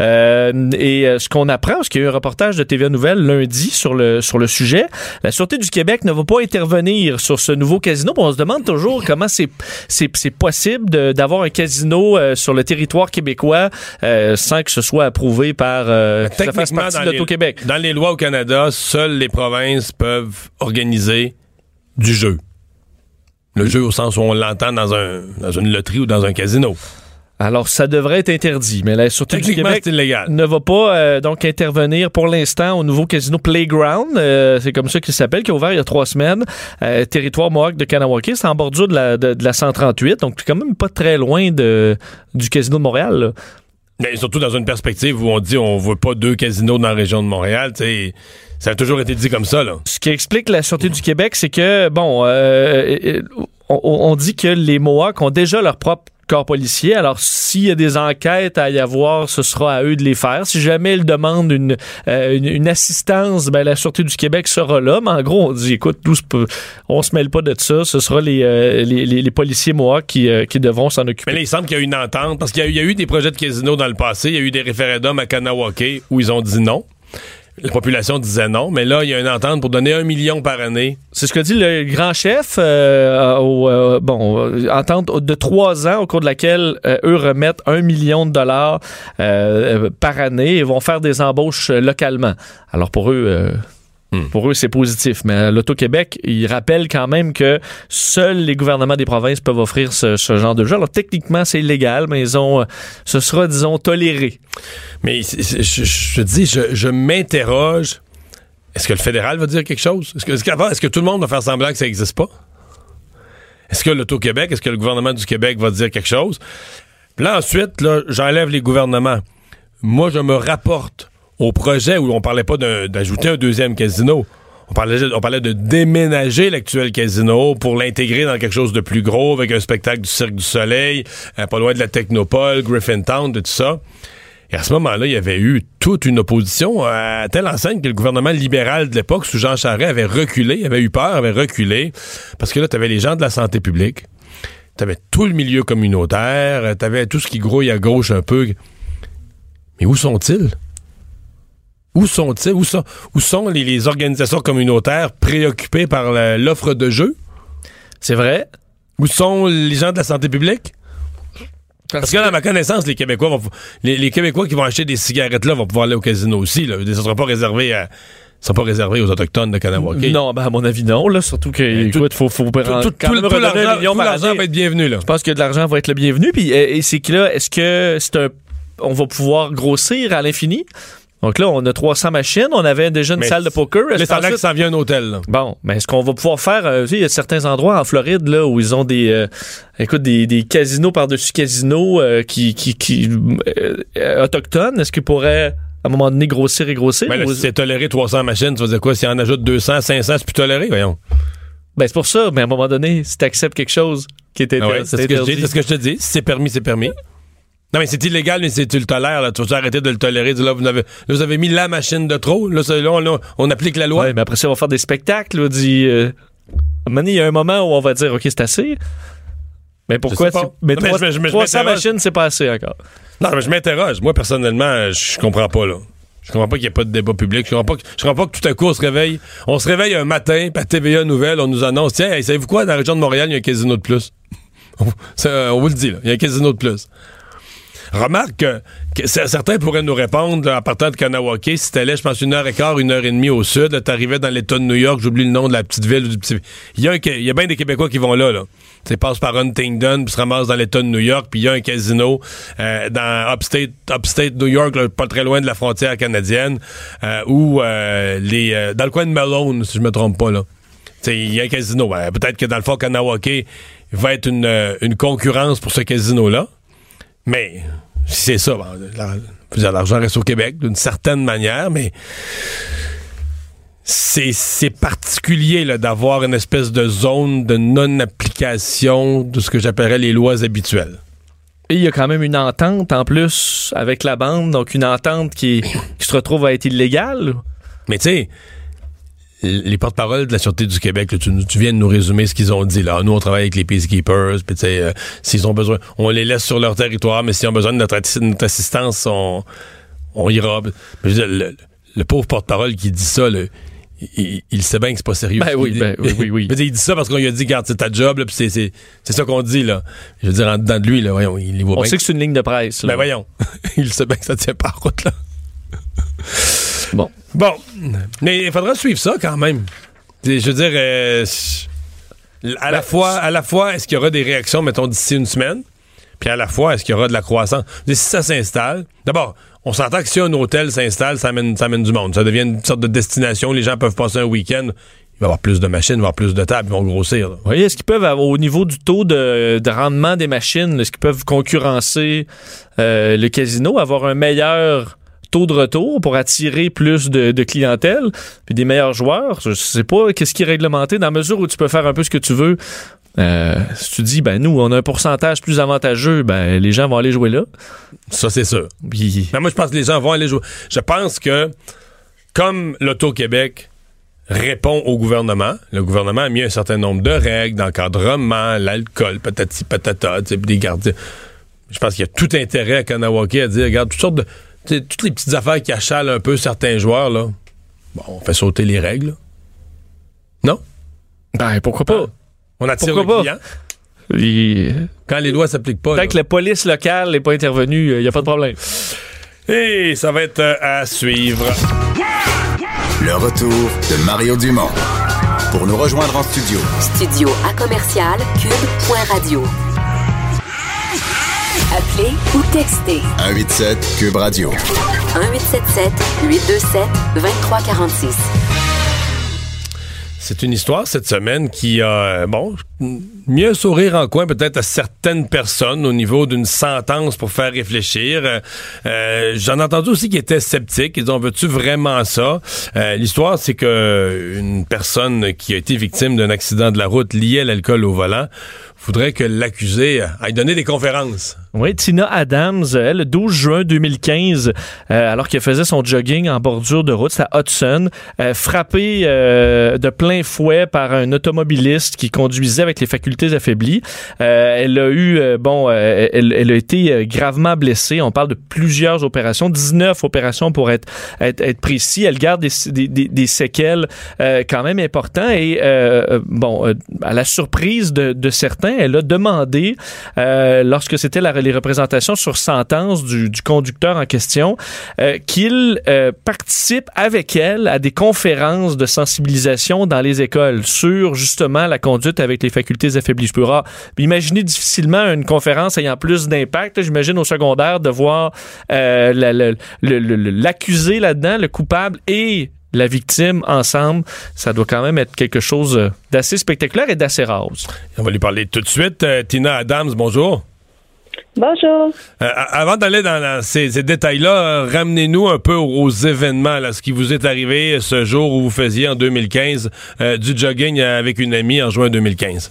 Euh, et euh, ce qu'on apprend, parce qu'il y a eu un reportage de TVA Nouvelle lundi sur le, sur le sujet, la Sûreté du Québec ne va pas intervenir sur ce nouveau casino. On se demande toujours comment c'est c'est c'est possible de- d'avoir un casino euh, sur le territoire québécois euh, sans que ce soit approuvé par euh, ça fasse Techniquement, partie dans les, l'Auto-Québec. dans les lois au Canada, seules les provinces peuvent organiser du jeu. Le jeu au sens où on l'entend dans, un, dans une loterie ou dans un casino. Alors, ça devrait être interdit, mais la Sûreté du Québec c'est ne va pas euh, donc intervenir pour l'instant au nouveau casino Playground. euh, c'est comme ça qu'il s'appelle, qui a ouvert il y a trois semaines. Euh, territoire Mohawk de Kanawake. C'est en bordure de la, de, de la 138, donc quand même pas très loin de, du casino de Montréal. là. Mais surtout dans une perspective où on dit on veut pas deux casinos dans la région de Montréal, ça a toujours été dit comme ça, là. Ce qui explique la Sûreté du Québec, c'est que, bon, on, on dit que les Mohawks ont déjà leur propre Alors, s'il y a des enquêtes à y avoir, ce sera à eux de les faire. Si jamais ils demandent une, euh, assistance, ben, la Sûreté du Québec sera là. Mais en gros, on dit, écoute, on se mêle pas de ça. Ce sera les, euh, policiers qui, euh, qui devront s'en Mais occuper. là, il semble qu'il y a une entente, parce qu'il y, a eu- il y a eu des projets de casino dans le passé, il y a eu des référendums à Kanawake où ils ont dit non. La population disait non, mais là, il y a une entente pour donner un million par année. C'est ce que dit le grand chef. euh, au, euh, bon, euh, entente de trois ans au cours de laquelle eux remettent un million de dollars par année et vont faire des embauches localement. Alors pour eux. Hmm. Pour eux, c'est positif. Mais l'Auto-Québec, ils rappellent quand même que seuls les gouvernements des provinces peuvent offrir ce, ce genre de jeu. Alors, techniquement, c'est illégal, mais ils ont, euh, ce sera, disons, toléré. Mais je, je te dis, je, je m'interroge. Est-ce que le fédéral va dire quelque chose? Est-ce que, est-ce que tout le monde va faire semblant que ça n'existe pas? Est-ce que l'Auto-Québec, est-ce que le gouvernement du Québec va dire quelque chose? Puis là, ensuite, là, j'enlève les gouvernements. Moi, je me rapporte au projet où on parlait pas d'ajouter un deuxième casino. On parlait, on parlait de déménager l'actuel casino pour l'intégrer dans quelque chose de plus gros avec un spectacle du Cirque du Soleil, euh, pas loin de la Technopole, Griffintown, de tout ça. Et à ce moment-là, il y avait eu toute une opposition à telle enseigne que le gouvernement libéral de l'époque, sous Jean Charest, avait reculé, avait eu peur, avait reculé, parce que là, tu avais les gens de la santé publique, tu avais tout le milieu communautaire, tu avais tout ce qui grouille à gauche un peu. Mais où sont-ils? Où sont-ils? Où sont, où sont les, les organisations communautaires préoccupées par l'offre de jeux? C'est vrai. Où sont les gens de la santé publique? Parce que, à ma connaissance, les Québécois vont, les, les Québécois qui vont acheter des cigarettes là vont pouvoir aller au casino aussi. Là. Ça ne sera pas réservé à, sera pas réservé aux autochtones de Kanawake. Non, ben, à mon avis, non. Là, surtout que, écoute, faut, faut Tout, quand tout- tout- même l'argent va être bienvenu. Là. Je pense que de l'argent va être le bienvenu. Puis, euh, et c'est que là, est-ce que c'est un, on va pouvoir grossir à l'infini? Donc là, on a 300 machines. On avait déjà une Mais salle de poker. Est-ce ça que ça vient un hôtel. là. Bon, mais est-ce qu'on va pouvoir faire... euh, tu sais, il y a certains endroits en Floride là où ils ont des... euh, écoute, des, des casinos par-dessus casinos euh, qui... qui, qui euh, euh, autochtones. Est-ce qu'ils pourraient, à un moment donné, grossir et grossir? Mais là, Ou- si c'est toléré 300 machines, tu vas dire quoi? Si on ajoute 200, 500, c'est plus toléré, voyons. Ben, c'est pour ça. Mais à un moment donné, si tu acceptes quelque chose qui est Ah ouais, c'est ce que je dis, interdit- c'est ce que je te dis. Si c'est permis, c'est permis. Non, mais c'est illégal, mais tu le tolères, là. Tu vas arrêter de le tolérer? Là, vous avez, là, vous avez mis la machine de trop. Là, ça- là, on, applique la loi. Ouais, mais après ça, on va faire des spectacles. Là, dit, euh, il y a un moment où on va dire, OK, c'est assez. Mais pourquoi? Mais, Non, mais trois- je je me- je 300 m'interroge. machines, c'est pas assez encore. Non, mais je m'interroge. Moi, personnellement, je comprends pas, là. Je comprends pas qu'il n'y ait pas de débat public. Je comprends pas que, je comprends pas que tout à coup on se réveille. On se réveille un matin, puis à TVA Nouvelle, on nous annonce Tiens, hey, savez-vous quoi, dans la région de Montréal, il y a un casino de plus. Ça, on vous le dit, là. Il y a un casino de plus. Remarque que, certains pourraient nous répondre là, en partant de Kanawake, si t'allais, je pense, une heure et quart, une heure et demie au sud, t'arrivais dans l'État de New York, j'oublie le nom de la petite ville du petit. Il y a, il y a bien des Québécois qui vont là, là. Tu passent par Huntingdon, puis se ramassent dans l'État de New York, puis il y a un casino euh, dans upstate, upstate New York, là, pas très loin de la frontière canadienne, euh, où euh, les euh, dans le coin de Malone, si je me trompe pas, là. Il y a un casino. Ben, Peut-être que dans le fond, Kanawake va être une, euh, une concurrence pour ce casino-là. Mais c'est ça, dire, l'argent reste au Québec d'une certaine manière, mais c'est c'est particulier là, d'avoir une espèce de zone de non-application de ce que j'appellerais les lois habituelles. Et il y a quand même une entente en plus avec la bande, donc une entente qui, qui se retrouve à être illégale? Mais tu sais, les porte-paroles de la Sûreté du Québec, là, tu, viens de nous résumer ce qu'ils ont dit. Là. Nous, on travaille avec les Peacekeepers, puis tu sais, euh, s'ils ont besoin, on les laisse sur leur territoire, mais s'ils ont besoin de notre, assistance, on, on ira. Mais je veux dire, le, le pauvre porte-parole qui dit ça, il, il sait bien que c'est pas sérieux. Ben oui, ben oui, oui, il dit ça parce qu'on lui a dit, garde, c'est ta job, là, puis c'est, c'est, ça qu'on dit, là. Je veux dire, en dedans de lui, là, voyons, il les voit On bien. sait que c'est une ligne de presse. là. Ben voyons, il sait bien que ça tient pas route, là. Bon. Bon, mais il faudra suivre ça quand même. Je veux dire, euh, à, la fois, à la fois, est-ce qu'il y aura des réactions, mettons, d'ici une semaine? Puis à la fois, est-ce qu'il y aura de la croissance? Si ça s'installe, d'abord, on s'entend que si un hôtel s'installe, ça amène, ça amène du monde. Ça devient une sorte de destination. Les gens peuvent passer un week-end. Il va y avoir plus de machines, il va y avoir plus de tables, ils vont grossir. là. Oui, est-ce qu'ils peuvent, avoir, au niveau du taux de, de rendement des machines, est-ce qu'ils peuvent concurrencer euh, le casino, avoir un meilleur taux de retour pour attirer plus de, de clientèle, puis des meilleurs joueurs? Je sais pas, qu'est-ce qui est réglementé dans la mesure où tu peux faire un peu ce que tu veux. Euh, si tu dis, ben nous, on a un pourcentage plus avantageux, ben les gens vont aller jouer là. Ça, c'est sûr. Puis, Mais moi, je pense que les gens vont aller jouer. Je pense que, comme l'Auto-Québec répond au gouvernement, le gouvernement a mis un certain nombre de règles d'encadrement, l'alcool, patati patata, des gardiens. Je pense qu'il y a tout intérêt à Kanawake à dire, regarde, toutes sortes de. Toutes les petites affaires qui achalent un peu certains joueurs, là. Bon, on fait sauter les règles. Non? ben pourquoi pas? On attire Pourquoi le pas? client. Et, Quand les lois s'appliquent pas. tant là. que la police locale n'est pas intervenue, il n'y a pas de problème. Et ça va être euh, à suivre. Le retour de Mario Dumont. Pour nous rejoindre en studio, Studio à commercial cube.radio. Appelez ou textez 187 Cube Radio. 1877 827 2346. C'est une histoire cette semaine qui a, euh, bon, mis un sourire en coin peut-être à certaines personnes au niveau d'une sentence pour faire réfléchir. Euh, euh, J'en ai entendu aussi qui étaient sceptiques. Ils disent, on veut-tu vraiment ça? Euh, L'histoire, c'est que une personne qui a été victime d'un accident de la route lié à l'alcool au volant voudrait que l'accusé aille donner des conférences. Oui, Tina Adams, elle, le 12 juin 2015, euh, alors qu'elle faisait son jogging en bordure de route, c'est à Hudson, euh, frappée euh, de plein fouet par un automobiliste qui conduisait avec les facultés affaiblies. Euh, elle a eu, euh, bon, euh, elle, a été gravement blessée. On parle de plusieurs opérations, 19 opérations pour être, précis. Elle garde des, séquelles quand même importantes et, bon, à la surprise de, certains, elle a demandé, lorsque c'était les représentations sur sentence du, du conducteur en question, qu'il participe avec elle à des conférences de sensibilisation dans les écoles sur justement la conduite avec les facultés affaiblies. Je imaginer difficilement une conférence ayant plus d'impact. J'imagine au secondaire de voir euh, l'accusé là-dedans, le coupable et la victime ensemble, ça doit quand même être quelque chose euh, d'assez spectaculaire et d'assez rare. On va lui parler tout de suite. Euh, Tina Adams, bonjour. Bonjour. Euh, avant d'aller dans la- ces, ces détails-là, euh, ramenez-nous un peu aux, aux événements, là, ce qui vous est arrivé ce jour où vous faisiez en 2015 euh, du jogging avec une amie en juin 2015.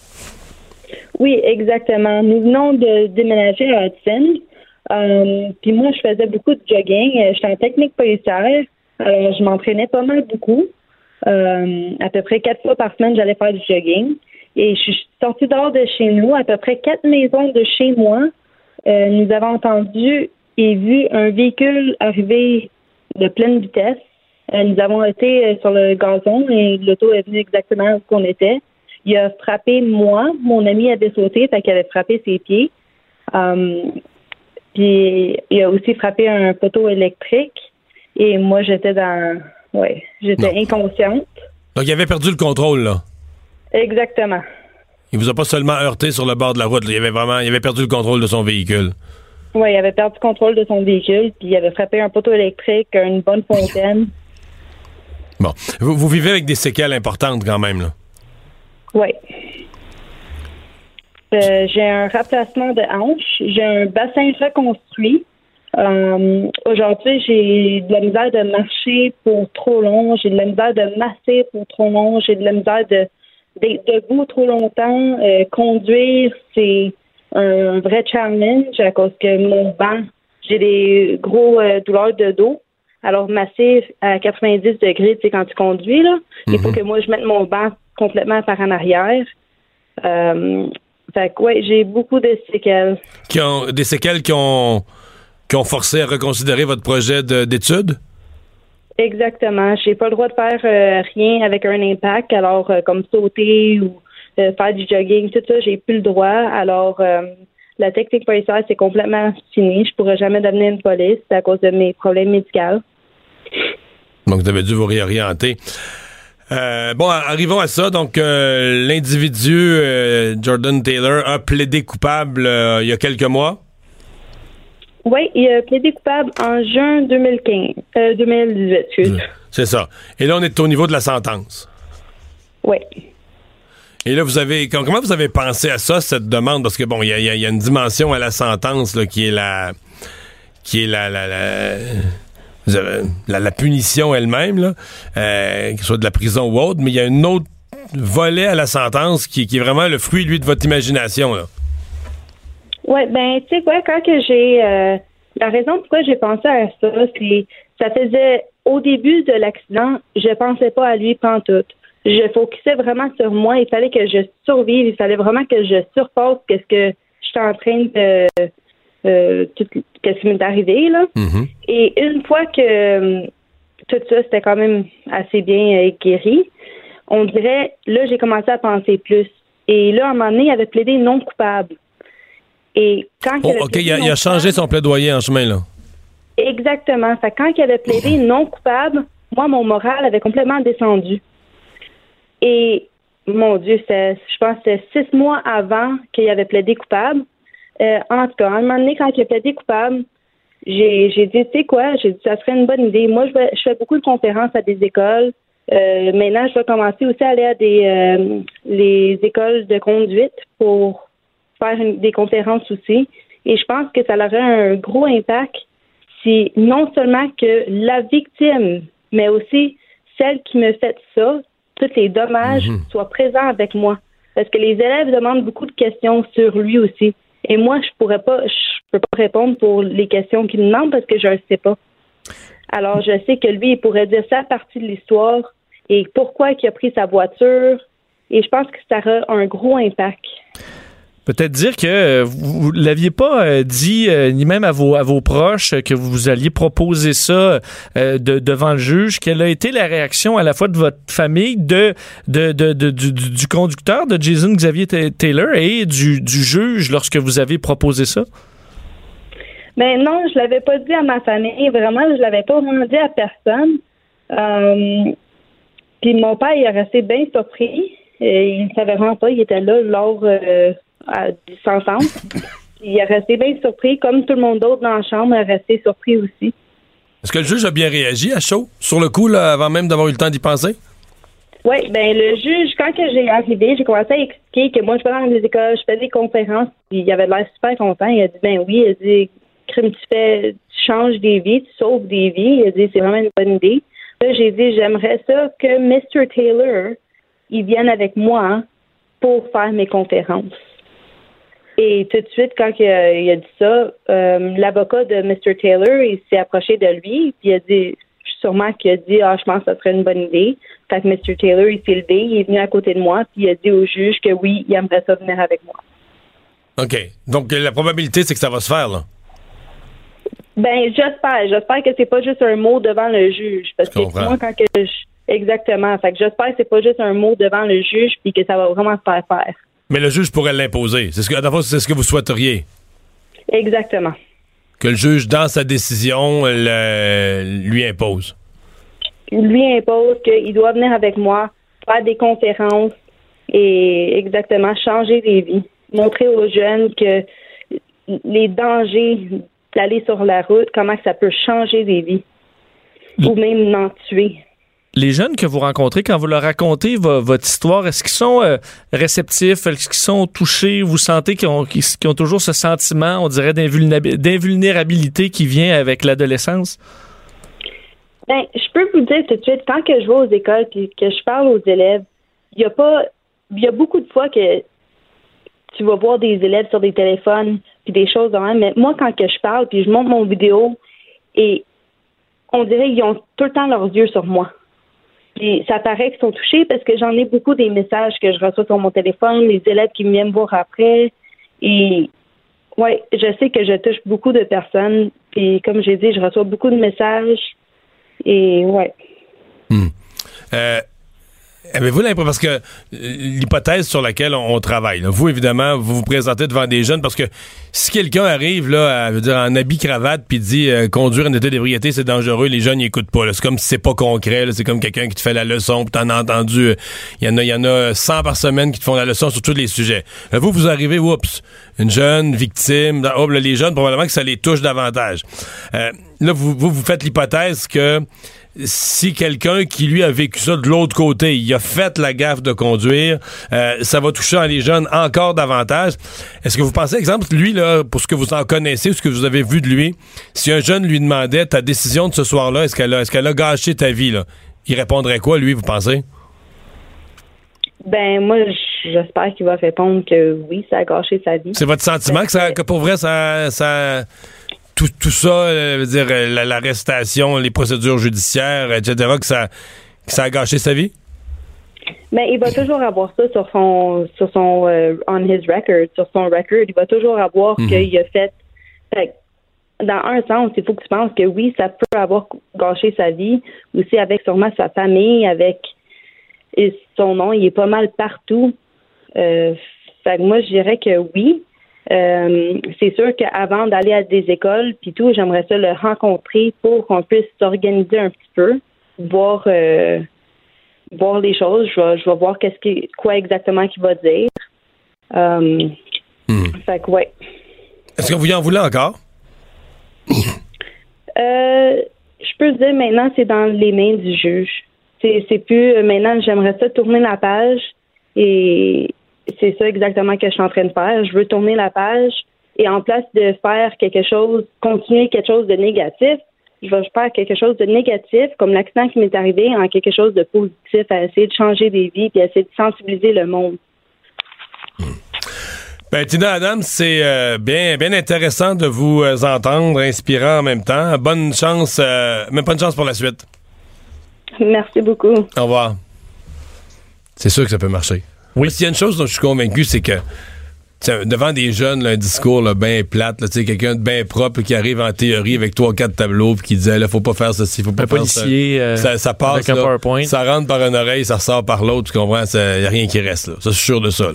Oui, exactement. Nous venons de déménager à Hudson. Euh, puis moi, je faisais beaucoup de jogging. J'étais en technique policière. Alors, je m'entraînais pas mal beaucoup. À peu près quatre fois par semaine, j'allais faire du jogging. Et je suis sortie dehors de chez nous, à peu près quatre maisons de chez moi. Euh, nous avons entendu et vu un véhicule arriver de pleine vitesse. Euh, nous avons été euh, sur le gazon et l'auto est venu exactement où on était. Il a frappé moi, mon ami avait sauté, fait qu'il avait frappé ses pieds. Puis il a aussi frappé un poteau électrique et moi j'étais dans ouais, j'étais inconsciente. Donc, il avait perdu le contrôle, là. Exactement. Il vous a pas seulement heurté sur le bord de la route, là. il avait vraiment, il avait perdu le contrôle de son véhicule. Ouais, il avait perdu le contrôle de son véhicule, puis il avait frappé un poteau électrique, une bonne fontaine. Bon. Vous, vous vivez avec des séquelles importantes quand même, là. Oui. Euh, j'ai un remplacement de hanche, j'ai un bassin reconstruit. Euh, Aujourd'hui, j'ai de la misère de marcher pour trop long, j'ai de la misère de masser pour trop long, j'ai de la misère de d'être debout trop longtemps. Euh, conduire, c'est un vrai challenge à cause que mon banc, j'ai des gros euh, douleurs de dos. Alors, masser à 90 degrés, tu sais, quand tu conduis, là, il faut que moi, je mette mon banc complètement par en arrière. Euh, fait que, ouais, j'ai beaucoup de séquelles. Qui ont, des séquelles qui ont, qui ont forcé à reconsidérer votre projet de- d'études? Exactement. J'ai pas le droit de faire euh, rien avec un impact. Alors, euh, comme sauter ou euh, faire du jogging, tout ça, j'ai plus le droit. Alors, la technique policière, c'est complètement fini. Je pourrais jamais devenir une police à cause de mes problèmes médicaux. Donc, vous avez dû vous réorienter. Bon, arrivons à ça. Donc, l'individu, Jordan Taylor, a plaidé coupable il y a quelques mois. Oui, il a plaidé coupable en juin 2015, euh, 2018, excuse. C'est ça. Et là, on est au niveau de la sentence. Oui. Et là, vous avez com- comment vous avez pensé à ça, cette demande? Parce que bon, il y a, y y une dimension à la sentence là, qui est la qui est la la, la, la- la punition elle-même, euh, que ce soit de la prison ou autre, mais il y a un autre volet à la sentence qui, qui est vraiment le fruit, lui, de votre imagination. Là. Ouais, ben tu sais quoi, quand que j'ai euh, la raison pourquoi j'ai pensé à ça, c'est ça faisait au début de l'accident, je pensais pas à lui pantoute. Je focusais vraiment sur moi. Il fallait que je survive. Il fallait vraiment que je surpasse qu'est-ce que j'étais en train de euh, tout qu'est-ce qui m'est arrivé là. Et une fois que euh, tout ça c'était quand même assez bien euh, guéri, on dirait là j'ai commencé à penser plus. Et là à un moment donné, il avait plaidé non coupable. Et quand il Oh, OK, il a, il a non changé son plaidoyer en chemin, là. Exactement. Quand il avait plaidé non coupable, moi, mon moral avait complètement descendu. Et, mon Dieu, je pense que c'était six mois avant qu'il avait plaidé coupable. Euh, en tout cas, à un moment donné, quand il a plaidé coupable, j'ai j'ai dit, tu sais quoi, j'ai dit, ça serait une bonne idée. Moi, je, vais- je fais beaucoup de conférences à des écoles. Euh, maintenant, je vais commencer aussi à aller à des euh, les écoles de conduite pour faire une- des conférences aussi. Et je pense que ça aurait un gros impact si non seulement que la victime, mais aussi celle qui me fait ça, tous les dommages soient présents avec moi. Parce que les élèves demandent beaucoup de questions sur lui aussi. Et moi, je pourrais pas, je peux pas répondre pour les questions qu'ils me demandent parce que je ne sais pas. Alors, je sais que lui, il pourrait dire sa partie de l'histoire et pourquoi il a pris sa voiture. Et je pense que ça aura un gros impact. Peut-être dire que euh, vous ne l'aviez pas euh, dit, euh, ni même à vos, à vos proches, que vous alliez proposer ça de- devant le juge. Quelle a été la réaction à la fois de votre famille, de, de, de- du, du- du conducteur de Jason Xavier Ta- Taylor et du, juge lorsque vous avez proposé ça? Mais non, je l'avais pas dit à ma famille. Vraiment, je l'avais pas vraiment dit à personne. Puis mon père, il est resté bien surpris. Il ne savait vraiment pas. Il était là lors du sentence. il est resté bien surpris, comme tout le monde d'autre dans la chambre est resté surpris aussi. Est-ce que le juge a bien réagi à chaud, sur le coup, là, avant même d'avoir eu le temps d'y penser? Oui, ben le juge, quand que j'ai arrivé, j'ai commencé à expliquer que moi, je vais dans des écoles, je fais des conférences, puis il avait l'air super content. Il a dit, ben oui, il a dit, crime, tu fais, tu changes des vies, tu sauves des vies. Il a dit, c'est vraiment une bonne idée. Là, j'ai dit, j'aimerais ça que Mr. Taylor, il vienne avec moi pour faire mes conférences. Et tout de suite, quand il a, il a dit ça, euh, l'avocat de Mr. Taylor, il s'est approché de lui, puis il a dit, sûrement qu'il a dit, ah, je pense que ça serait une bonne idée. Fait que Mr. Taylor, il s'est levé, il est venu à côté de moi, puis il a dit au juge que oui, il aimerait ça venir avec moi. OK. Donc, la probabilité, c'est que ça va se faire, là. Ben, j'espère. J'espère que c'est pas juste un mot devant le juge. Parce Je que comprends. moi, quand que je... Exactement. Fait que j'espère que c'est pas juste un mot devant le juge puis que ça va vraiment se faire faire. Mais le juge pourrait l'imposer. C'est ce que, c'est ce que vous souhaiteriez. Exactement. Que le juge, dans sa décision, le- lui impose. Il lui impose qu'il doit venir avec moi, faire des conférences et exactement changer les vies. Montrer aux jeunes que les dangers d'aller sur la route, comment ça peut changer des vies. Ou même en tuer. Les jeunes que vous rencontrez, quand vous leur racontez vo- votre histoire, est-ce qu'ils sont euh, réceptifs? Est-ce qu'ils sont touchés? Vous sentez qu'ils ont, ont toujours ce sentiment, on dirait, d'invulnérabi- d'invulnérabilité qui vient avec l'adolescence? Ben, je peux vous dire tout de suite, quand que je vais aux écoles puis que je parle aux élèves, il y a pas il y a beaucoup de fois que tu vas voir des élèves sur des téléphones puis des choses mais moi quand que je parle puis je montre mon vidéo et on dirait qu'ils ont tout le temps leurs yeux sur moi. Puis ça paraît qu'ils sont touchés parce que j'en ai beaucoup des messages que je reçois sur mon téléphone, les élèves qui viennent me voir après. Et ouais, je sais que je touche beaucoup de personnes. Puis comme j'ai dit, je reçois beaucoup de messages. Et ouais. Euh, Avez-vous l'impression, parce que euh, l'hypothèse sur laquelle on, travaille, là, vous, évidemment, vous vous présentez devant des jeunes, parce que si quelqu'un arrive là, à, dire, en habit cravate, puis dit euh, conduire en état d'ébriété, c'est dangereux, les jeunes, ils écoutent pas. C'est comme si c'est pas concret, c'est comme quelqu'un qui te fait la leçon, puis t'en as entendu, euh, il y en a, y en a 100 par semaine qui te font la leçon sur tous les sujets. Là, vous, vous arrivez, oups, une jeune victime, oh, là, les jeunes, probablement que ça les touche davantage. Euh, là, vous, vous, vous faites l'hypothèse que si quelqu'un qui lui a vécu ça de l'autre côté, il a fait la gaffe de conduire, euh, ça va toucher les jeunes encore davantage. Est-ce que vous pensez, exemple, lui, là, pour ce que vous en connaissez ou ce que vous avez vu de lui, si un jeune lui demandait ta décision de ce soir-là, est-ce qu'elle a, est-ce qu'elle a gâché ta vie, là? Il répondrait quoi, lui, vous pensez? Ben moi, j'espère qu'il va répondre que oui, ça a gâché sa vie. C'est votre sentiment que, ça, que pour vrai, ça, ça tout, tout ça, euh, veut dire euh, la- l'arrestation, les procédures judiciaires, etc., que ça, que ça a gâché sa vie? Mais il va toujours avoir ça sur son sur son euh, on his record, sur son record, il va toujours avoir qu'il a fait, fait dans un sens, il faut que tu penses que oui, ça peut avoir gâché sa vie, aussi avec sûrement sa famille, avec et son nom, il est pas mal partout. Euh, fait que moi, je dirais que oui. Euh, c'est sûr qu'avant d'aller à des écoles puis tout, j'aimerais ça le rencontrer pour qu'on puisse s'organiser un petit peu, voir euh, voir les choses. Je vais, je vais voir qu'est-ce qui, quoi exactement qu'il va dire. Euh, Fait que ouais. Est-ce que vous y en voulez encore? Je peux dire maintenant, c'est dans les mains du juge. C'est, c'est plus maintenant, j'aimerais ça tourner la page et c'est ça exactement que je suis en train de faire. Je veux tourner la page et en place de faire quelque chose, continuer quelque chose de négatif, je vais faire quelque chose de négatif, comme l'accident qui m'est arrivé, en quelque chose de positif, à essayer de changer des vies puis à essayer de sensibiliser le monde. Ben, Tina Adams, c'est euh, bien, bien intéressant de vous euh, entendre, inspirant en même temps. Bonne chance, euh, même de chance pour la suite. Merci beaucoup. Au revoir. C'est sûr que ça peut marcher. Oui. S'il y a une chose dont je suis convaincu, c'est que devant des jeunes, là, un discours là, bien plate, là, quelqu'un de bien propre qui arrive en théorie avec trois quatre tableaux puis qui disait là faut pas faire ceci, faut pas Un faire policier ça. euh, ça, ça passe avec un là, PowerPoint. ça rentre par une oreille, ça ressort par l'autre, tu comprends, il y a rien qui reste là. Ça je suis sûr de ça. Là.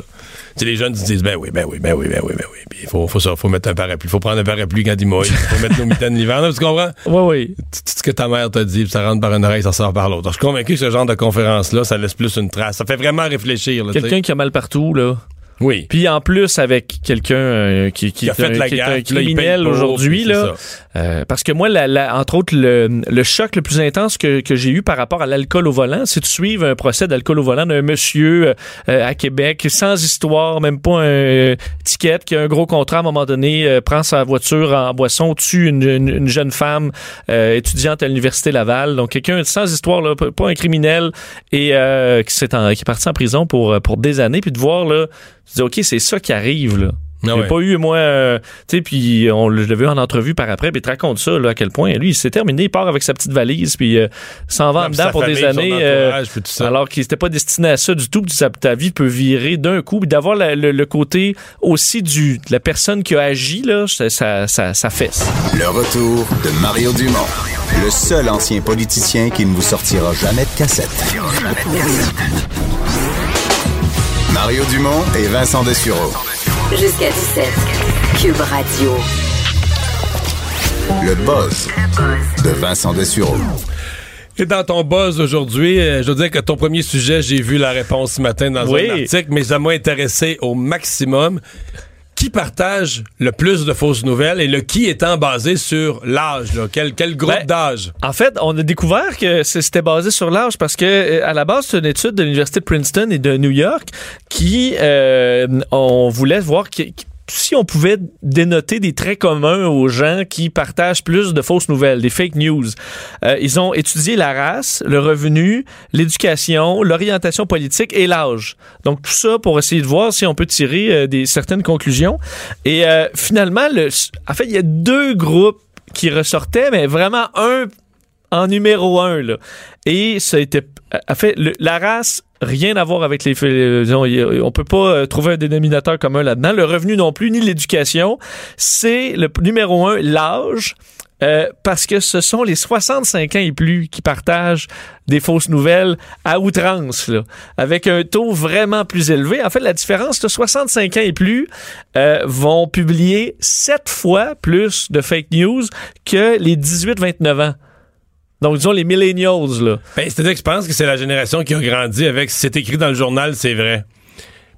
Les jeunes disent ben oui, ben oui, ben oui, ben oui, ben oui. Puis il faut, faut, ça, faut mettre un parapluie, faut prendre un parapluie quand il mouille, faut mettre nos mitaines l'hiver, là, tu comprends? Oui, oui. tout ce que ta mère t'a dit, ça rentre par une oreille, ça sort par l'autre. Je suis convaincu que ce genre de conférence-là, ça laisse plus une trace. Ça fait vraiment réfléchir. Quelqu'un qui a mal partout, là. Oui. Puis en plus avec quelqu'un euh, qui, qui, Qui a fait un, la qui est un criminel aujourd'hui là. Euh, parce que moi, la, la- entre autres, le, le choc le plus intense que, que j'ai eu par rapport à l'alcool au volant, c'est de suivre un procès d'alcool au volant d'un monsieur euh, euh, à Québec sans histoire, même pas un euh, ticket, qui a un gros contrat à un moment donné, euh, prend sa voiture en boisson, tue une, une- une jeune femme étudiante à l'université Laval. Donc quelqu'un sans histoire, là, pas un criminel, et qui, s'est en- qui est parti en prison pour, pour des années, puis de voir là, tu dis ok, c'est ça qui arrive là. Ah J'ai ouais. pas eu, moi, euh, tu sais, puis on l'a vu en entrevue par après, puis il te raconte ça, là, à quel point, lui, c'est terminé, il part avec sa petite valise, puis euh, s'en va en dedans pour des famille, années, euh, alors qu'il n'était pas destiné à ça du tout, puis sa- ta vie peut virer d'un coup, puis d'avoir le, le côté aussi du, de la personne qui a agi, là, ça, ça, ça, ça fesse. Le retour de Mario Dumont, le seul ancien politicien qui ne vous sortira jamais de cassette. Mario Dumont et Vincent Dessureau. Jusqu'à 17. Cube Radio. Le buzz de Vincent Dessureau. Et dans ton buzz aujourd'hui, euh, je veux dire que ton premier sujet, j'ai vu la réponse ce matin dans Oui. un article, mais ça m'a intéressé au maximum. Qui partage le plus de fausses nouvelles et le qui étant basé sur l'âge? Quel, quel groupe Ben, d'âge? En fait, on a découvert que c'était basé sur l'âge parce que euh, à la base, c'est une étude de l'université de Princeton et de New York qui euh, on voulait voir qui- qui- si on pouvait dénoter des traits communs aux gens qui partagent plus de fausses nouvelles, des fake news. Euh, ils ont étudié la race, le revenu, l'éducation, l'orientation politique et l'âge. Donc tout ça pour essayer de voir si on peut tirer euh, des certaines conclusions. Et euh, finalement, le, en fait, il y a deux groupes qui ressortaient, mais vraiment un en numéro un. Là. Et ça a été. En fait, le- la race, rien à voir avec les. euh, disons, a- on peut pas euh, trouver un dénominateur commun là-dedans. Le revenu non plus, ni l'éducation. C'est le numéro un, l'âge. euh, parce que ce sont les 65 ans et plus qui partagent des fausses nouvelles à outrance, là, avec un taux vraiment plus élevé. En fait, la différence, de 65 ans et plus euh, vont publier sept fois plus de fake news que les 18-29 ans. Donc, disons les millennials, là. Ben, C'est-à-dire que je pense que c'est la génération qui a grandi avec c'est écrit dans le journal, c'est vrai.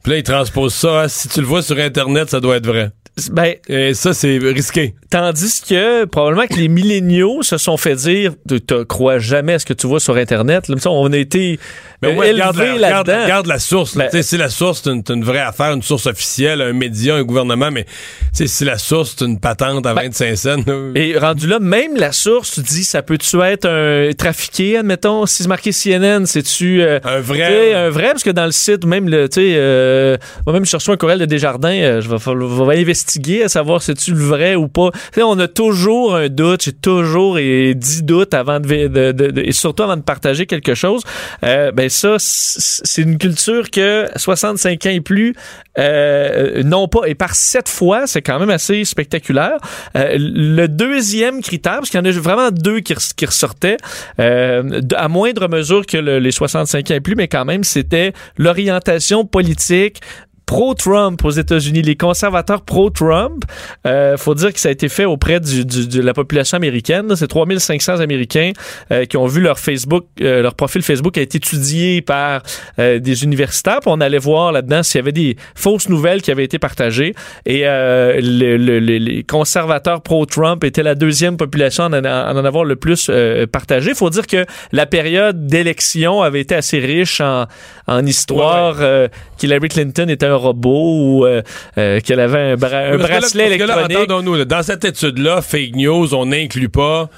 Puis là, ils transposent ça. ah, si tu le vois sur Internet, ça doit être vrai. Ben, Et ça, c'est risqué. tandis que probablement que les milléniaux se sont fait dire tu te crois jamais à ce que tu vois sur Internet. Là, on a été Mais euh, ouais, élevés regarde, là-dedans. regarde la source. Ben- Tu sais, si la source, c'est une, vraie affaire, une source officielle, un média, un gouvernement, mais si la source, c'est une patente à 25 cents. là, Et rendu là, même la source, tu dis, ça peut-tu être un trafiqué, admettons, si c'est marqué CNN, c'est-tu euh, un vrai. un vrai, parce que dans le site, même le, tu sais, euh, moi-même, je reçois un courriel de Desjardins, euh, je vais, investiguer à savoir si c'est-tu le vrai ou pas. On a toujours un doute, j'ai toujours et dix doutes avant de, et surtout avant de partager quelque chose. Euh, ben ça, c'est une culture que 65 ans et plus euh, non pas et par sept fois, c'est quand même assez spectaculaire. Euh, le deuxième critère, parce qu'il y en a vraiment deux qui, res- qui ressortaient, euh, à moindre mesure que le- les 65 ans et plus, mais quand même, c'était l'orientation politique musique, pro-Trump aux États-Unis, les conservateurs pro-Trump. Euh, faut dire que ça a été fait auprès du, du- de la population américaine. C'est 3500 Américains euh, qui ont vu leur Facebook, euh, leur profil Facebook a été étudié par euh, des universitaires. Puis on allait voir là-dedans s'il y avait des fausses nouvelles qui avaient été partagées. Et euh, le- le- le- les conservateurs pro-Trump étaient la deuxième population à en, en avoir le plus euh, partagé. faut dire que la période d'élection avait été assez riche en, en histoire. euh, qu'Hillary Clinton était un robot ou euh, euh, qu'elle avait un, bra- un bracelet là, électronique. là, dans cette étude-là, fake news, on n'inclut pas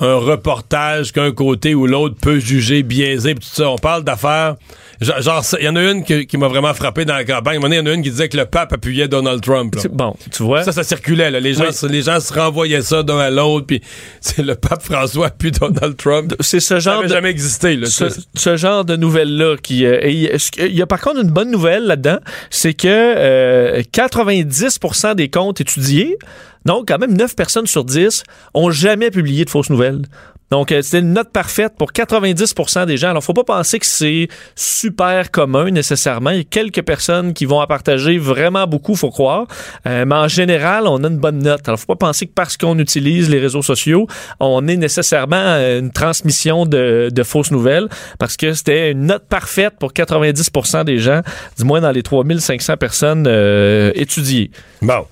un reportage qu'un côté ou l'autre peut juger biaisé, tout ça. On parle d'affaires. Genre, ça- il y en a une qui, qui m'a vraiment frappé dans la campagne. Il y en a une qui disait que le pape appuyait Donald Trump. là. Bon, tu vois. Ça, ça circulait. Là. Les, gens, Oui. se- les gens se renvoyaient ça d'un à l'autre. Puis c'est le pape François appuie Donald Trump. C'est ce Ça genre n'avait de, jamais existé. Là, ce, Ça, ce genre de nouvelles-là qui. euh, il il y a par contre une bonne nouvelle là-dedans, c'est que euh, 90% des comptes étudiés, donc quand même 9 personnes sur 10, ont jamais publié de fausses nouvelles. Donc, euh, c'était une note parfaite pour 90% des gens. Alors, faut pas penser que c'est super commun nécessairement. Il y a quelques personnes qui vont en partager vraiment beaucoup, faut croire. Euh, mais en général, on a une bonne note. Alors, faut pas penser que parce qu'on utilise les réseaux sociaux, on est nécessairement euh, une transmission de, de fausses nouvelles parce que c'était une note parfaite pour 90% des gens, du moins dans les 3500 personnes euh, étudiées. Bon.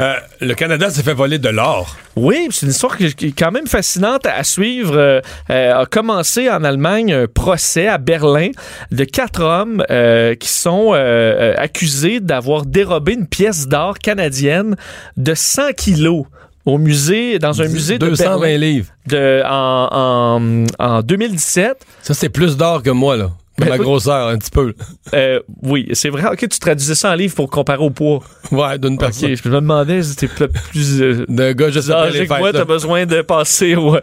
Euh, le Canada s'est fait voler de l'or. Oui, c'est une histoire qui qui est quand même fascinante à suivre. Euh, euh, a commencé en Allemagne un procès à Berlin de quatre hommes qui sont accusés d'avoir dérobé une pièce d'or canadienne de 100 kilos au musée, dans un musée de 220 Berlin livres. de, en, en, en 2017. Ça, c'est plus d'or que moi, là. Comme la grosseur, un petit peu. Euh, oui, c'est vrai. OK, tu traduisais ça en livre pour comparer au poids. Ouais, d'une personne. je me demandais si c'était plus... plus euh, De gars, je sais pas âgé les moi, t'as besoin de passer au,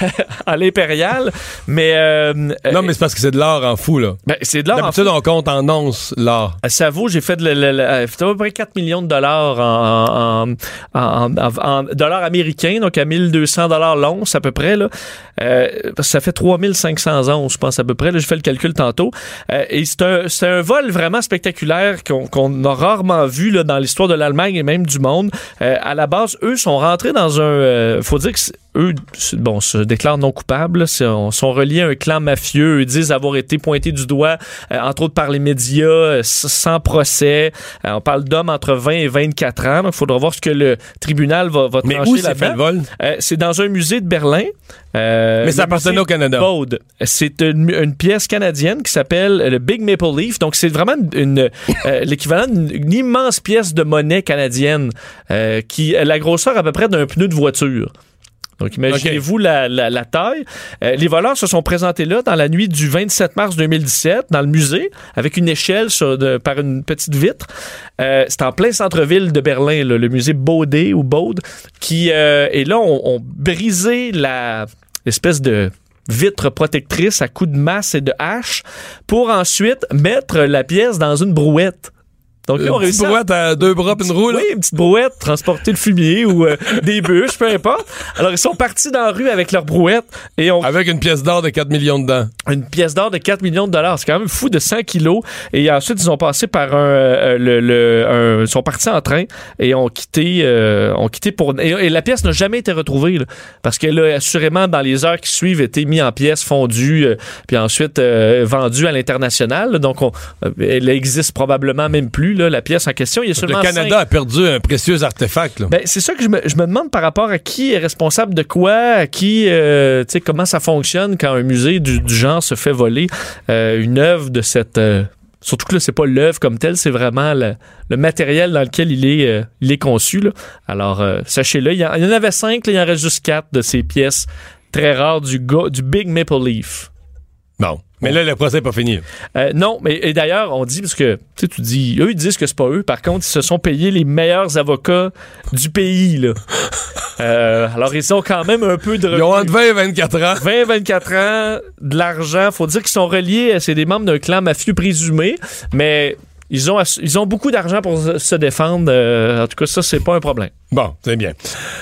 à l'impérial. Mais, euh, Non, mais c'est parce que c'est de l'or en fou, là. ben, c'est de l'or en D'habitude, on compte en onces, l'or. À Savo, j'ai fait de le- le- euh, à peu près 4 millions de dollars en, en, en- en- dollars américains, donc à 1200 dollars l'once à peu près. Là. Euh, ça fait 3500 onces, je pense à peu près. Là, j'ai fait le calcul tantôt. Euh, et c'est un, vol vraiment spectaculaire qu'on a rarement vu dans l'histoire de l'Allemagne et même du monde. Euh, à la base, eux sont rentrés dans un... euh, faut dire que eux bon, se déclarent non coupables, sont reliés à un clan mafieux, eux disent avoir été pointés du doigt, euh, entre autres par les médias, euh, sans procès. Euh, on parle d'hommes entre 20 et 24 ans, donc il faudra voir ce que le tribunal va, va Mais trancher où s'est fait là-dedans. le vol? Euh, c'est dans un musée de Berlin. Mais ça appartenait au Canada. C'est une, une pièce canadienne qui s'appelle le Big Maple Leaf. Donc, c'est vraiment une, l'équivalent d'une une immense pièce de monnaie canadienne qui a la grosseur à peu près d'un pneu de voiture. Donc, imaginez-vous la, la, la taille. Euh, les voleurs se sont présentés là dans la nuit du 27 mars 2017 dans le musée avec une échelle sur, de, par une petite vitre. Euh, c'est en plein centre-ville de Berlin, là, le musée Baudet ou Baude, qui euh, et là on, on brisé la espèce de vitre protectrice à coups de masse et de hache pour ensuite mettre la pièce dans une brouette. Donc là, on Une petite réussit à- brouette à deux bras une roue, oui, une petite brouette, transporter le fumier ou euh, des bûches, peu importe. Alors, ils sont partis dans la rue avec leur brouette et ont Avec une pièce d'or de 4 millions dedans. une pièce d'or de 4 millions de dollars. C'est quand même fou de 100 kilos. Et ensuite, ils ont passé par un, euh, le, le- un- ils sont partis en train et ont quitté, euh, ont quitté pour, et, et la pièce n'a jamais été retrouvée, là, parce qu'elle a assurément, dans les heures qui suivent, été mise en pièces, fondue, puis ensuite vendue à l'international. Donc, on, elle existe probablement même plus, là, la pièce en question. Il y a Le cinq- Canada a perdu un précieux artefact, ben, c'est ça que je me, je me demande par rapport à qui est responsable de quoi, à qui, euh, tu sais, comment ça fonctionne quand un musée du, du genre se fait voler euh, une œuvre de cette. euh, surtout que là, c'est pas l'œuvre comme telle, c'est vraiment le, le matériel dans lequel il est, il est conçu. là. Alors, sachez-le, il y, en- y avait cinq, là, il en reste juste quatre de ces pièces très rares du, go- du Big Maple Leaf. Bon. Mais là, le procès n'est pas fini. Euh, non, mais et d'ailleurs, on dit, parce que tu dis, eux, ils disent que c'est pas eux. Par contre, ils se sont payés les meilleurs avocats du pays, là. Euh, alors, ils ont quand même un peu de Ils ont entre 20 et 24 ans. 20, 24 ans, de l'argent. Faut dire qu'ils sont reliés, c'est des membres d'un clan mafieux présumé, mais ils ont, ils ont beaucoup d'argent pour se- défendre. Euh, en tout cas, ça, c'est pas un problème. Bon, c'est bien.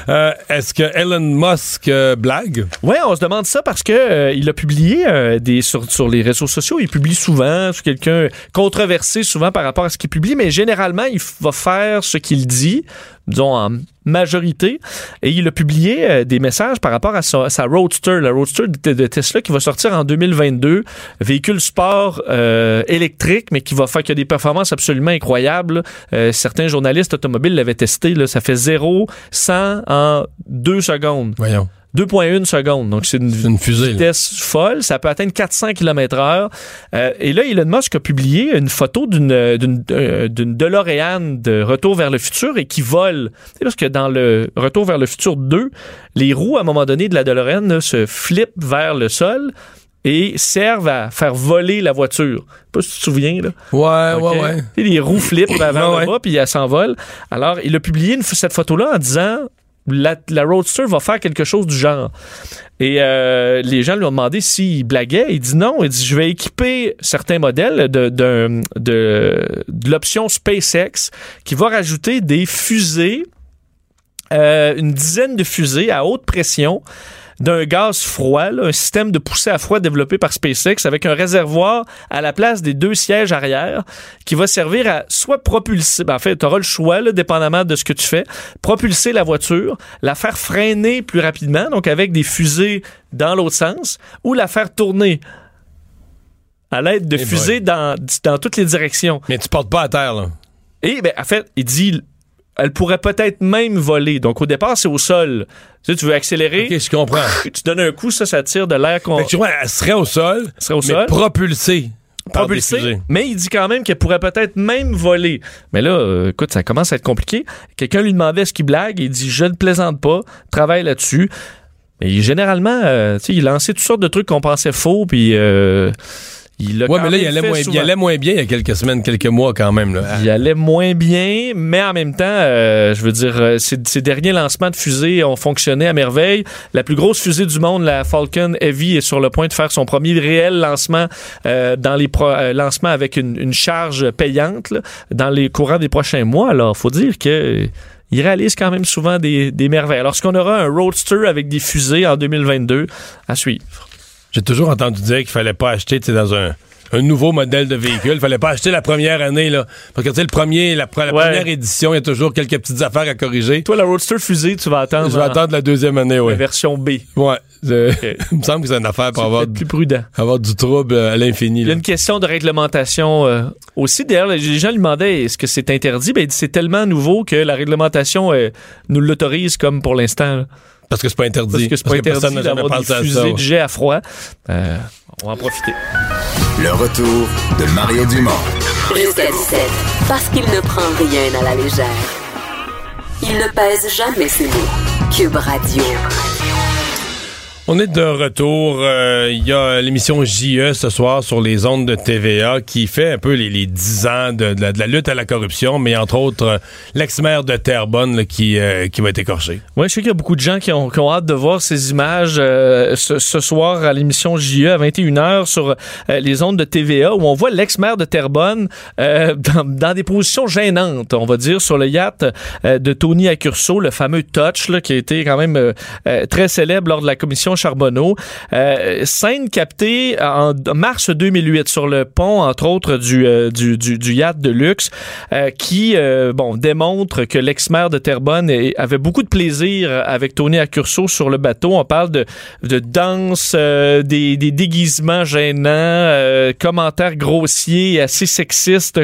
Euh, Est-ce que Elon Musk euh, blague? Ouais, on se demande ça parce que il a publié des sur, sur les réseaux sociaux. Il publie souvent, c'est quelqu'un controversé souvent par rapport à ce qu'il publie, mais généralement il va faire ce qu'il dit, disons en majorité. Et il a publié euh, des messages par rapport à sa, sa Roadster, la Roadster de, de Tesla qui va sortir en 2022, véhicule sport euh, électrique, mais qui va faire qu'il y a des performances absolument incroyables. Euh, certains journalistes automobiles l'avaient testé, là, ça fait 0 100 en 2 secondes. Voyons. 2,1 secondes. Donc, c'est une, C'est une fusée, là. vitesse folle. Ça peut atteindre 400 km heure. Euh, et là, Elon Musk a publié une photo d'une, euh, d'une, euh, d'une DeLorean de Retour vers le futur et qui vole. Sais, parce que dans le Retour vers le futur 2, les roues, à un moment donné, de la DeLorean là, se flippent vers le sol et servent à faire voler la voiture. Je sais pas si tu te souviens, là. Ouais, OK? ouais, ouais. Sais, Les roues flippent vers Ouais, le bas, puis elle s'envole. Alors, il a publié une- cette photo-là en disant la, la Roadster va faire quelque chose du genre. Et euh, les gens lui ont demandé s'il blaguait. Il dit non. Il dit je vais équiper certains modèles de, l'option SpaceX qui va rajouter des fusées, euh, une dizaine de fusées à haute pression d'un gaz froid, là, un système de poussée à froid développé par SpaceX avec un réservoir à la place des deux sièges arrière qui va servir à soit propulser, ben, en fait, tu auras le choix, là, dépendamment de ce que tu fais, propulser la voiture, la faire freiner plus rapidement, donc avec des fusées dans l'autre sens, ou la faire tourner à l'aide de Eh fusées dans, dans toutes les directions. Mais tu portes pas à terre, là. Et ben, en fait, il dit, elle pourrait peut-être même voler. Donc au départ, c'est au sol. Tu sais, tu veux accélérer, OK, je comprends. tu donnes un coup, ça, ça tire de l'air qu'on tu vois, elle serait au sol, serait au mais sol. propulsée. propulsé, mais il dit quand même qu'elle pourrait peut-être même voler. Mais là, euh, écoute, ça commence à être compliqué. Quelqu'un lui demandait ce qu'il blague, il dit je ne plaisante pas, travaille là-dessus. Mais généralement, euh, tu sais, il lançait toutes sortes de trucs qu'on pensait faux, puis euh, Il a Ouais, mais là, il allait, moins, il allait moins bien il y a quelques semaines, quelques mois quand même. Là. Il allait moins bien, mais en même temps, euh, je veux dire, euh, ces, ces derniers lancements de fusées ont fonctionné à merveille. La plus grosse fusée du monde, la Falcon Heavy, est sur le point de faire son premier réel lancement euh, dans les pro- euh, lancements avec une, une charge payante là, dans les courants des prochains mois. Alors, faut dire que euh, il réalise quand même souvent des, des merveilles. Alors, est-ce qu'on aura un Roadster avec des fusées en 2022 à suivre? J'ai toujours entendu dire qu'il fallait pas acheter, dans un, un nouveau modèle de véhicule, il fallait pas acheter la première année, là. Parce que, tu sais, le premier, la, pre- la Ouais. première édition, il y a toujours quelques petites affaires à corriger. Toi, la Roadster fusée, tu vas attendre, Je vais en- attendre la deuxième année, la version B. Ouais. Je- il me semble que c'est une affaire pour avoir, plus prudent. avoir du trouble à l'infini. Il y a une question de réglementation euh, aussi. D'ailleurs, les gens lui demandaient est-ce que c'est interdit? Ben, il dit c'est tellement nouveau que la réglementation euh, nous l'autorise comme pour l'instant. Parce que c'est pas interdit. Parce que c'est pas personne interdit n'a jamais d'avoir des pensé à fusées ça. de jet à froid. Euh, on va en profiter. Le retour de Mario Dumont. Jusqu'à 17. Parce qu'il ne prend rien à la légère. Il ne pèse jamais ses mots. Cube Radio. On est de retour. euh, Il y a l'émission JE ce soir sur les ondes de TVA qui fait un peu les, les 10 ans de, la, lutte à la corruption, mais entre autres, euh, l'ex-maire de Terrebonne là, qui, euh, qui va être écorché. Oui, je sais qu'il y a beaucoup de gens qui ont, qui ont hâte de voir ces images euh, ce, ce soir à l'émission JE à 21h sur les ondes de TVA où on voit l'ex-maire de Terrebonne dans, dans des positions gênantes, on va dire, sur le yacht de Tony Accurso, le fameux Touch, là, qui a été quand même très célèbre lors de la commission Charbonneau. Euh, scène captée en mars 2008 sur le pont, entre autres, du, euh, du, du, yacht de luxe, euh, qui bon démontre que l'ex-maire de Terrebonne avait beaucoup de plaisir avec Tony Accurso sur le bateau. On parle de, de danse, des, des déguisements gênants, commentaires grossiers et assez sexistes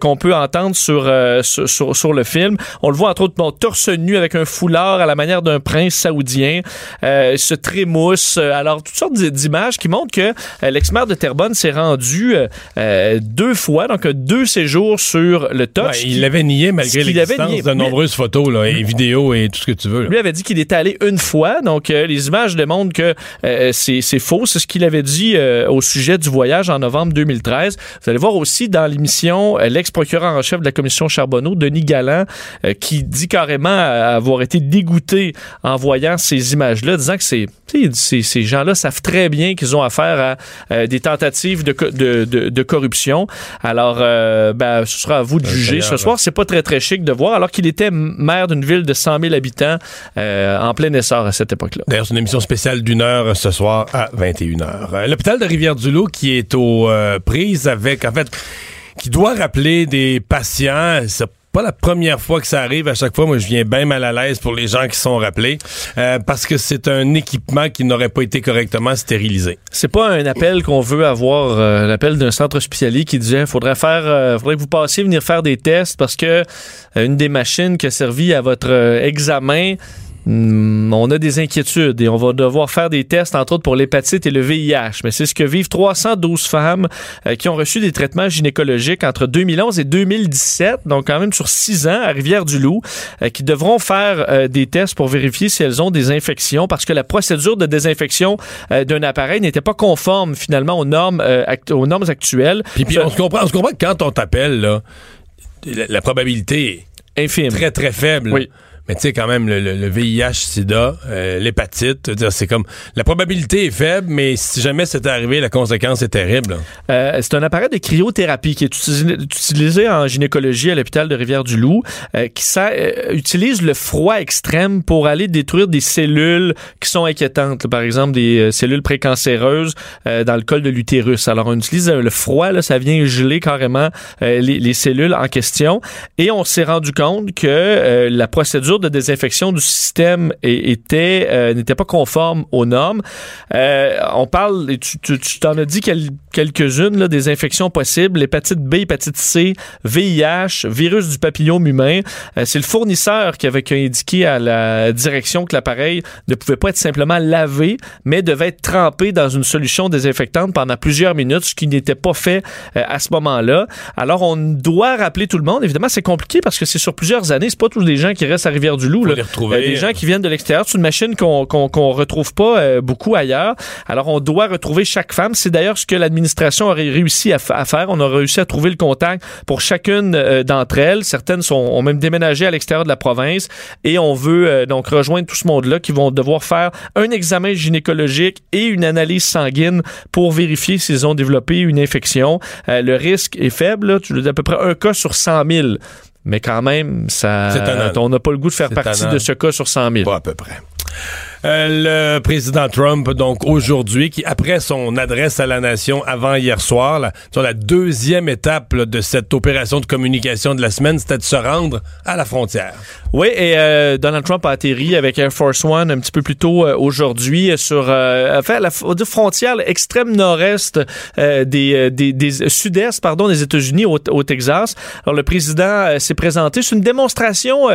qu'on peut entendre sur, sur, sur, le film. On le voit entre autres bon, torse nu avec un foulard à la manière d'un prince saoudien, se Euh, Alors, toutes sortes d'images qui montrent que euh, l'ex-maire de Terrebonne s'est rendu euh, deux fois, donc deux séjours sur le touch. Ouais, il l'avait nié malgré l'existence nié. de nombreuses photos là, et vidéos et tout ce que tu veux. là. lui avait dit qu'il était allé une fois, donc euh, les images démontrent que euh, c'est faux. C'est ce qu'il avait dit au sujet du voyage en novembre 2013. Vous allez voir aussi dans l'émission l'ex-procureur en chef de la commission Charbonneau, Denis Galland, qui dit carrément avoir été dégoûté en voyant ces images-là, disant que c'est ces, ces gens-là savent très bien qu'ils ont affaire à euh, des tentatives de, co- de, de, de corruption. Alors, euh, ben, ce sera à vous de juger. Ce soir, c'est pas très très chic de voir, alors qu'il était maire d'une ville de 100 000 habitants euh, en plein essor à cette époque-là. D'ailleurs, c'est une émission spéciale d'une heure ce soir à 21h. Euh, L'hôpital de Rivière-du-Loup qui est aux prises avec, en fait, qui doit rappeler des patients. C'est pas la première fois que ça arrive. À chaque fois, moi, je viens bien mal à l'aise pour les gens qui sont rappelés euh, parce que c'est un équipement qui n'aurait pas été correctement stérilisé. C'est pas un appel qu'on veut avoir, euh, l'appel d'un centre hospitalier qui disait faudrait faire, euh, faudrait que vous passiez venir faire des tests parce que une des machines qui a servi à votre examen Hmm, on a des inquiétudes et on va devoir faire des tests, entre autres pour l'hépatite et le VIH. Mais c'est ce que vivent 312 femmes euh, qui ont reçu des traitements gynécologiques entre 2011 et 2017, donc quand même sur six ans à Rivière-du-Loup, euh, qui devront faire euh, des tests pour vérifier si elles ont des infections parce que la procédure de désinfection d'un appareil n'était pas conforme finalement aux normes, act- aux normes actuelles. Puis, on, se comprend, on se comprend que quand on t'appelle, la, la probabilité infime. est très, très faible. Oui. Mais tu sais, quand même, le, le- le VIH, SIDA, euh, l'hépatite, c'est comme. La probabilité est faible, mais si jamais c'était arrivé, la conséquence est terrible. Euh, c'est un appareil de cryothérapie qui est utilisé, en gynécologie à l'hôpital de Rivière-du-Loup, euh, qui sert- euh, utilise le froid extrême pour aller détruire des cellules qui sont inquiétantes. là. par exemple, des euh, cellules précancéreuses euh, dans le col de l'utérus. Alors, on utilise le froid, là, ça vient geler carrément les, les cellules en question. Et on s'est rendu compte que la procédure de désinfection du système é- était euh, pas conforme aux normes. Euh, on parle, et tu t'en as dit quel- quelques-unes des infections possibles l'hépatite B, hépatite C, VIH, virus du papillome humain. Euh, c'est le fournisseur qui avait indiqué à la direction que l'appareil ne pouvait pas être simplement lavé, mais devait être trempé dans une solution désinfectante pendant plusieurs minutes, ce qui n'était pas fait euh, à ce moment-là. Alors, on doit rappeler tout le monde. Évidemment, c'est compliqué parce que c'est sur plusieurs années. C'est pas tous les gens qui restent à Rivière-du-Loup. Là. les retrouver. Euh, des gens qui viennent de l'extérieur. C'est une machine qu'on qu'on qu'on retrouve pas euh, beaucoup ailleurs. Alors, on doit retrouver chaque femme. C'est d'ailleurs ce que l'administration aurait réussi à, fa- à faire. On a réussi à trouver le contact pour chacune euh, d'entre elles. Certaines sont, ont même déménagé à l'extérieur de la province et on veut euh, donc rejoindre tout ce monde-là qui vont devoir faire un examen gynécologique et une analyse sanguine pour vérifier s'ils ont développé une infection. Le risque est faible. là. Tu le dis à peu près un cas sur 100 000. Mais quand même, ça, on n'a pas le goût de faire partie tannant. de ce cas sur 100 000. Pas à peu près. Euh, le président Trump, donc aujourd'hui, qui après son adresse à la nation avant hier soir, sur la deuxième étape de cette opération de communication de la semaine, c'était de se rendre à la frontière. Oui, et euh, Donald Trump a atterri avec Air Force One un petit peu plus tôt euh, aujourd'hui sur euh, enfin, la frontière extrême nord-est des, des, des sud-est pardon des États-Unis au, au Texas. Alors le président s'est présenté, c'est une démonstration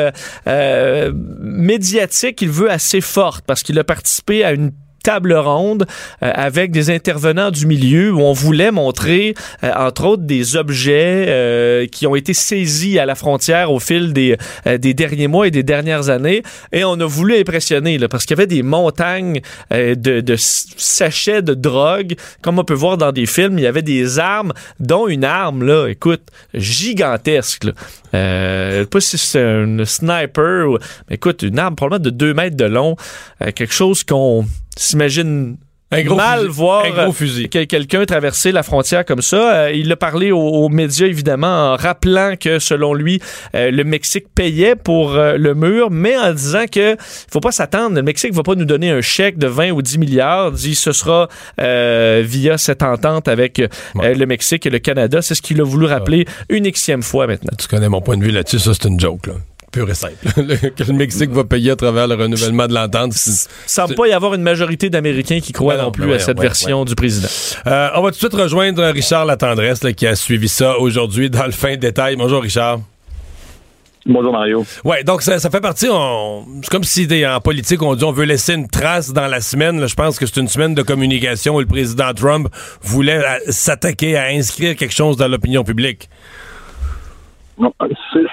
médiatique qu'il veut assez forte qu'il a participé à une table ronde euh, avec des intervenants du milieu où on voulait montrer, euh, entre autres, des objets euh, qui ont été saisis à la frontière au fil des, euh, des derniers mois et des dernières années. Et on a voulu impressionner, là, parce qu'il y avait des montagnes euh, de, de sachets de drogue, comme on peut voir dans des films. Il y avait des armes, dont une arme, là, écoute, gigantesque. Là. Euh, je sais pas si c'est un sniper, ou, mais écoute, une arme probablement de 2 mètres de long, euh, quelque chose qu'on s'imagine Un gros mal fusil. voir Un gros fusil. que- quelqu'un traverser la frontière comme ça. Euh, il a parlé aux, aux médias, évidemment, en rappelant que, selon lui, euh, le Mexique payait pour euh, le mur, mais en disant que faut pas s'attendre. Le Mexique va pas nous donner un chèque de 20 ou 10 milliards. Il dit ce sera euh, via cette entente avec euh, le Mexique et le Canada. C'est ce qu'il a voulu rappeler une xième fois maintenant. Tu connais mon point de vue là-dessus, ça c'est une joke, là. Pure et simple. Le- que le Mexique va payer à travers le renouvellement de l'entente. c'est- semble pas y avoir une majorité d'Américains qui croient Ben non, non plus ben à cette ouais, version du président. Euh, on va tout de suite rejoindre Richard Latendresse là, qui a suivi ça aujourd'hui dans le fin détail. Bonjour Richard. Bonjour Mario. Ouais, donc ça, ça fait partie. C'est comme si des- en politique on dit on veut laisser une trace dans la semaine. là. je pense que c'est une semaine de communication où le président Trump voulait euh, s'attaquer à inscrire quelque chose dans l'opinion publique.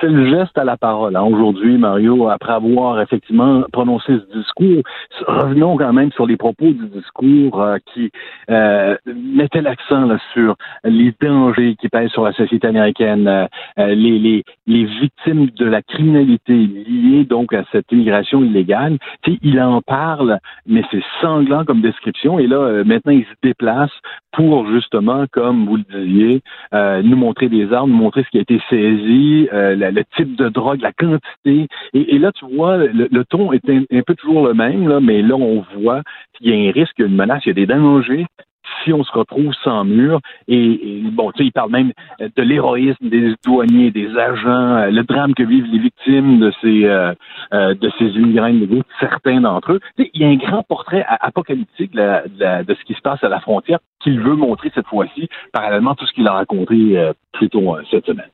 C'est le geste à la parole. hein. Aujourd'hui, Mario, après avoir effectivement prononcé ce discours, revenons quand même sur les propos du discours euh, qui euh, mettaient l'accent sur les dangers qui pèsent sur la société américaine, euh, euh, les, les, les victimes de la criminalité liée donc à cette immigration illégale. Tu sais, il en parle, mais c'est sanglant comme description. Et là, euh, maintenant, il se déplace pour justement, comme vous le disiez, euh, nous montrer des armes, nous montrer ce qui a été saisi, euh, le type de drogue, la quantité. Et, là, tu vois, le, ton est un, peu toujours le même, là, mais là, on voit qu'il y a un risque, une menace, il y a des dangers si on se retrouve sans mur. Et, bon, tu sais, il parle même de l'héroïsme des douaniers, des agents, euh, le drame que vivent les victimes de ces euh, euh, de ces immigrants illégaux, certains d'entre eux. Tu sais, il y a un grand portrait apocalyptique de, ce qui se passe à la frontière qu'il veut montrer cette fois-ci, parallèlement à tout ce qu'il a raconté euh, plus tôt cette semaine.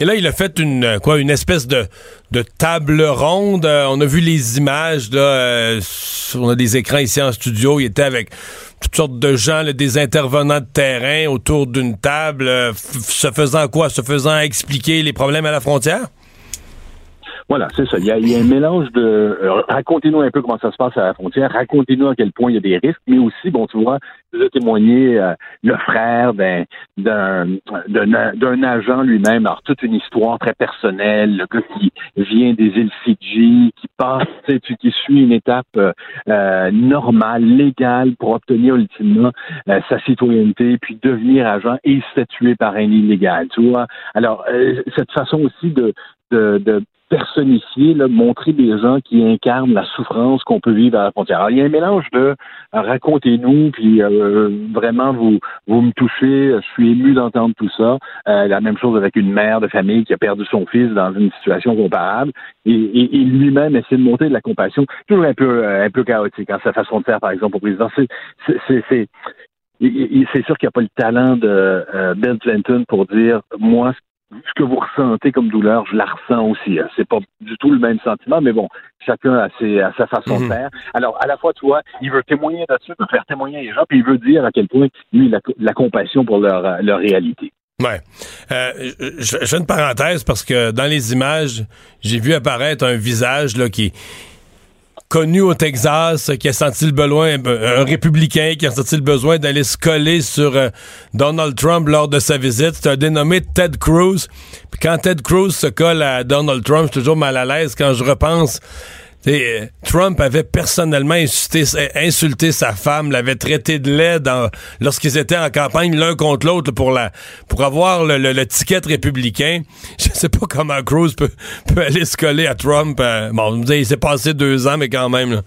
Et là, il a fait une euh, quoi, une espèce de, de table ronde. Euh, on a vu les images euh, on a des écrans ici en studio. Il était avec toutes sortes de gens, des intervenants de terrain autour d'une table, se faisant quoi, se faisant expliquer les problèmes à la frontière? Voilà, c'est ça. Il y, a, il y a un mélange de euh, racontez-nous un peu comment ça se passe à la frontière, racontez-nous à quel point il y a des risques, mais aussi, bon, tu vois, a témoigné euh, le frère d'un d'un agent lui-même, alors toute une histoire très personnelle, le gars qui vient des îles Fidji, qui passe, tu qui suit une étape euh, euh, normale, légale pour obtenir ultimement euh, sa citoyenneté, puis devenir agent et tuer par un illégal, tu vois. Alors, euh, cette façon aussi de de, de personnifier, là, montrer des gens qui incarnent la souffrance qu'on peut vivre à la frontière. Alors, il y a un mélange de euh, racontez-nous, puis euh, vraiment vous vous me touchez, je suis ému d'entendre tout ça. Euh, la même chose avec une mère de famille qui a perdu son fils dans une situation comparable, et, et, et lui-même essaie de monter de la compassion, toujours un peu euh, un peu chaotique en sa façon de faire, par exemple, au président. C'est c'est sûr qu'il n'y a pas le talent de euh, Bill Clinton pour dire moi ce que vous ressentez comme douleur, je la ressens aussi. Hein. C'est pas du tout le même sentiment, mais bon, chacun a, ses, a sa façon Mhm. de faire. Alors, à la fois, tu vois, il veut témoigner là-dessus, il veut faire témoigner les gens, puis il veut dire à quel point, lui, il a la compassion pour leur, euh, leur réalité. Ouais. Euh, je, je fais une parenthèse parce que dans les images, j'ai vu apparaître un visage là, qui connu au Texas, qui a senti le besoin, un républicain qui a senti le besoin d'aller se coller sur euh, Donald Trump lors de sa visite. C'est un dénommé Ted Cruz. Puis quand Ted Cruz se colle à Donald Trump, je suis toujours mal à l'aise quand je repense T'sais, Trump avait personnellement insulté, insulté sa femme, l'avait traité de laide lorsqu'ils étaient en campagne l'un contre l'autre pour la pour avoir le, le, ticket républicain. Je sais pas comment Cruz peut, peut aller se coller à Trump. Euh, bon, il s'est passé deux ans, mais quand même. Là.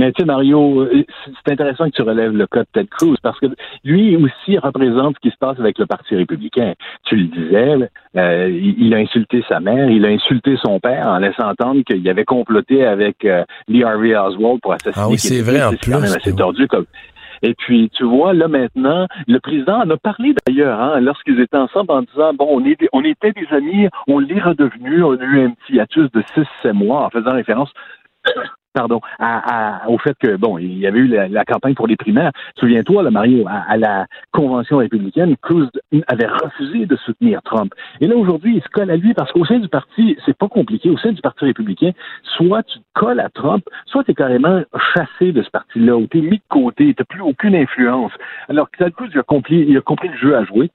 Mais tu sais, Mario, euh, c'est intéressant que tu relèves le cas de Ted Cruz parce que lui aussi représente ce qui se passe avec le Parti républicain. Tu le disais, euh, il a insulté sa mère, il a insulté son père en laissant entendre qu'il avait comploté avec euh, Lee Harvey Oswald pour assassiner. Ah oui, c'est vrai en plus. assez tordu comme. Et puis, tu vois, là maintenant, le président en a parlé d'ailleurs, hein, lorsqu'ils étaient ensemble en disant, bon, on, est, on était des amis, on l'est redevenu, on a eu un petit hiatus de 6-7 mois, en faisant référence pardon, à, au fait que, bon, il y avait eu la, campagne pour les primaires. Souviens-toi, là, Mario, à, la convention républicaine, Cruz avait refusé de soutenir Trump. Et là, aujourd'hui, il se colle à lui parce qu'au sein du parti, c'est pas compliqué, au sein du parti républicain, soit tu te colles à Trump, soit tu es carrément chassé de ce parti-là, ou tu es mis de côté, tu plus aucune influence. Alors Cruz, a, compris, il a compris le jeu à jouer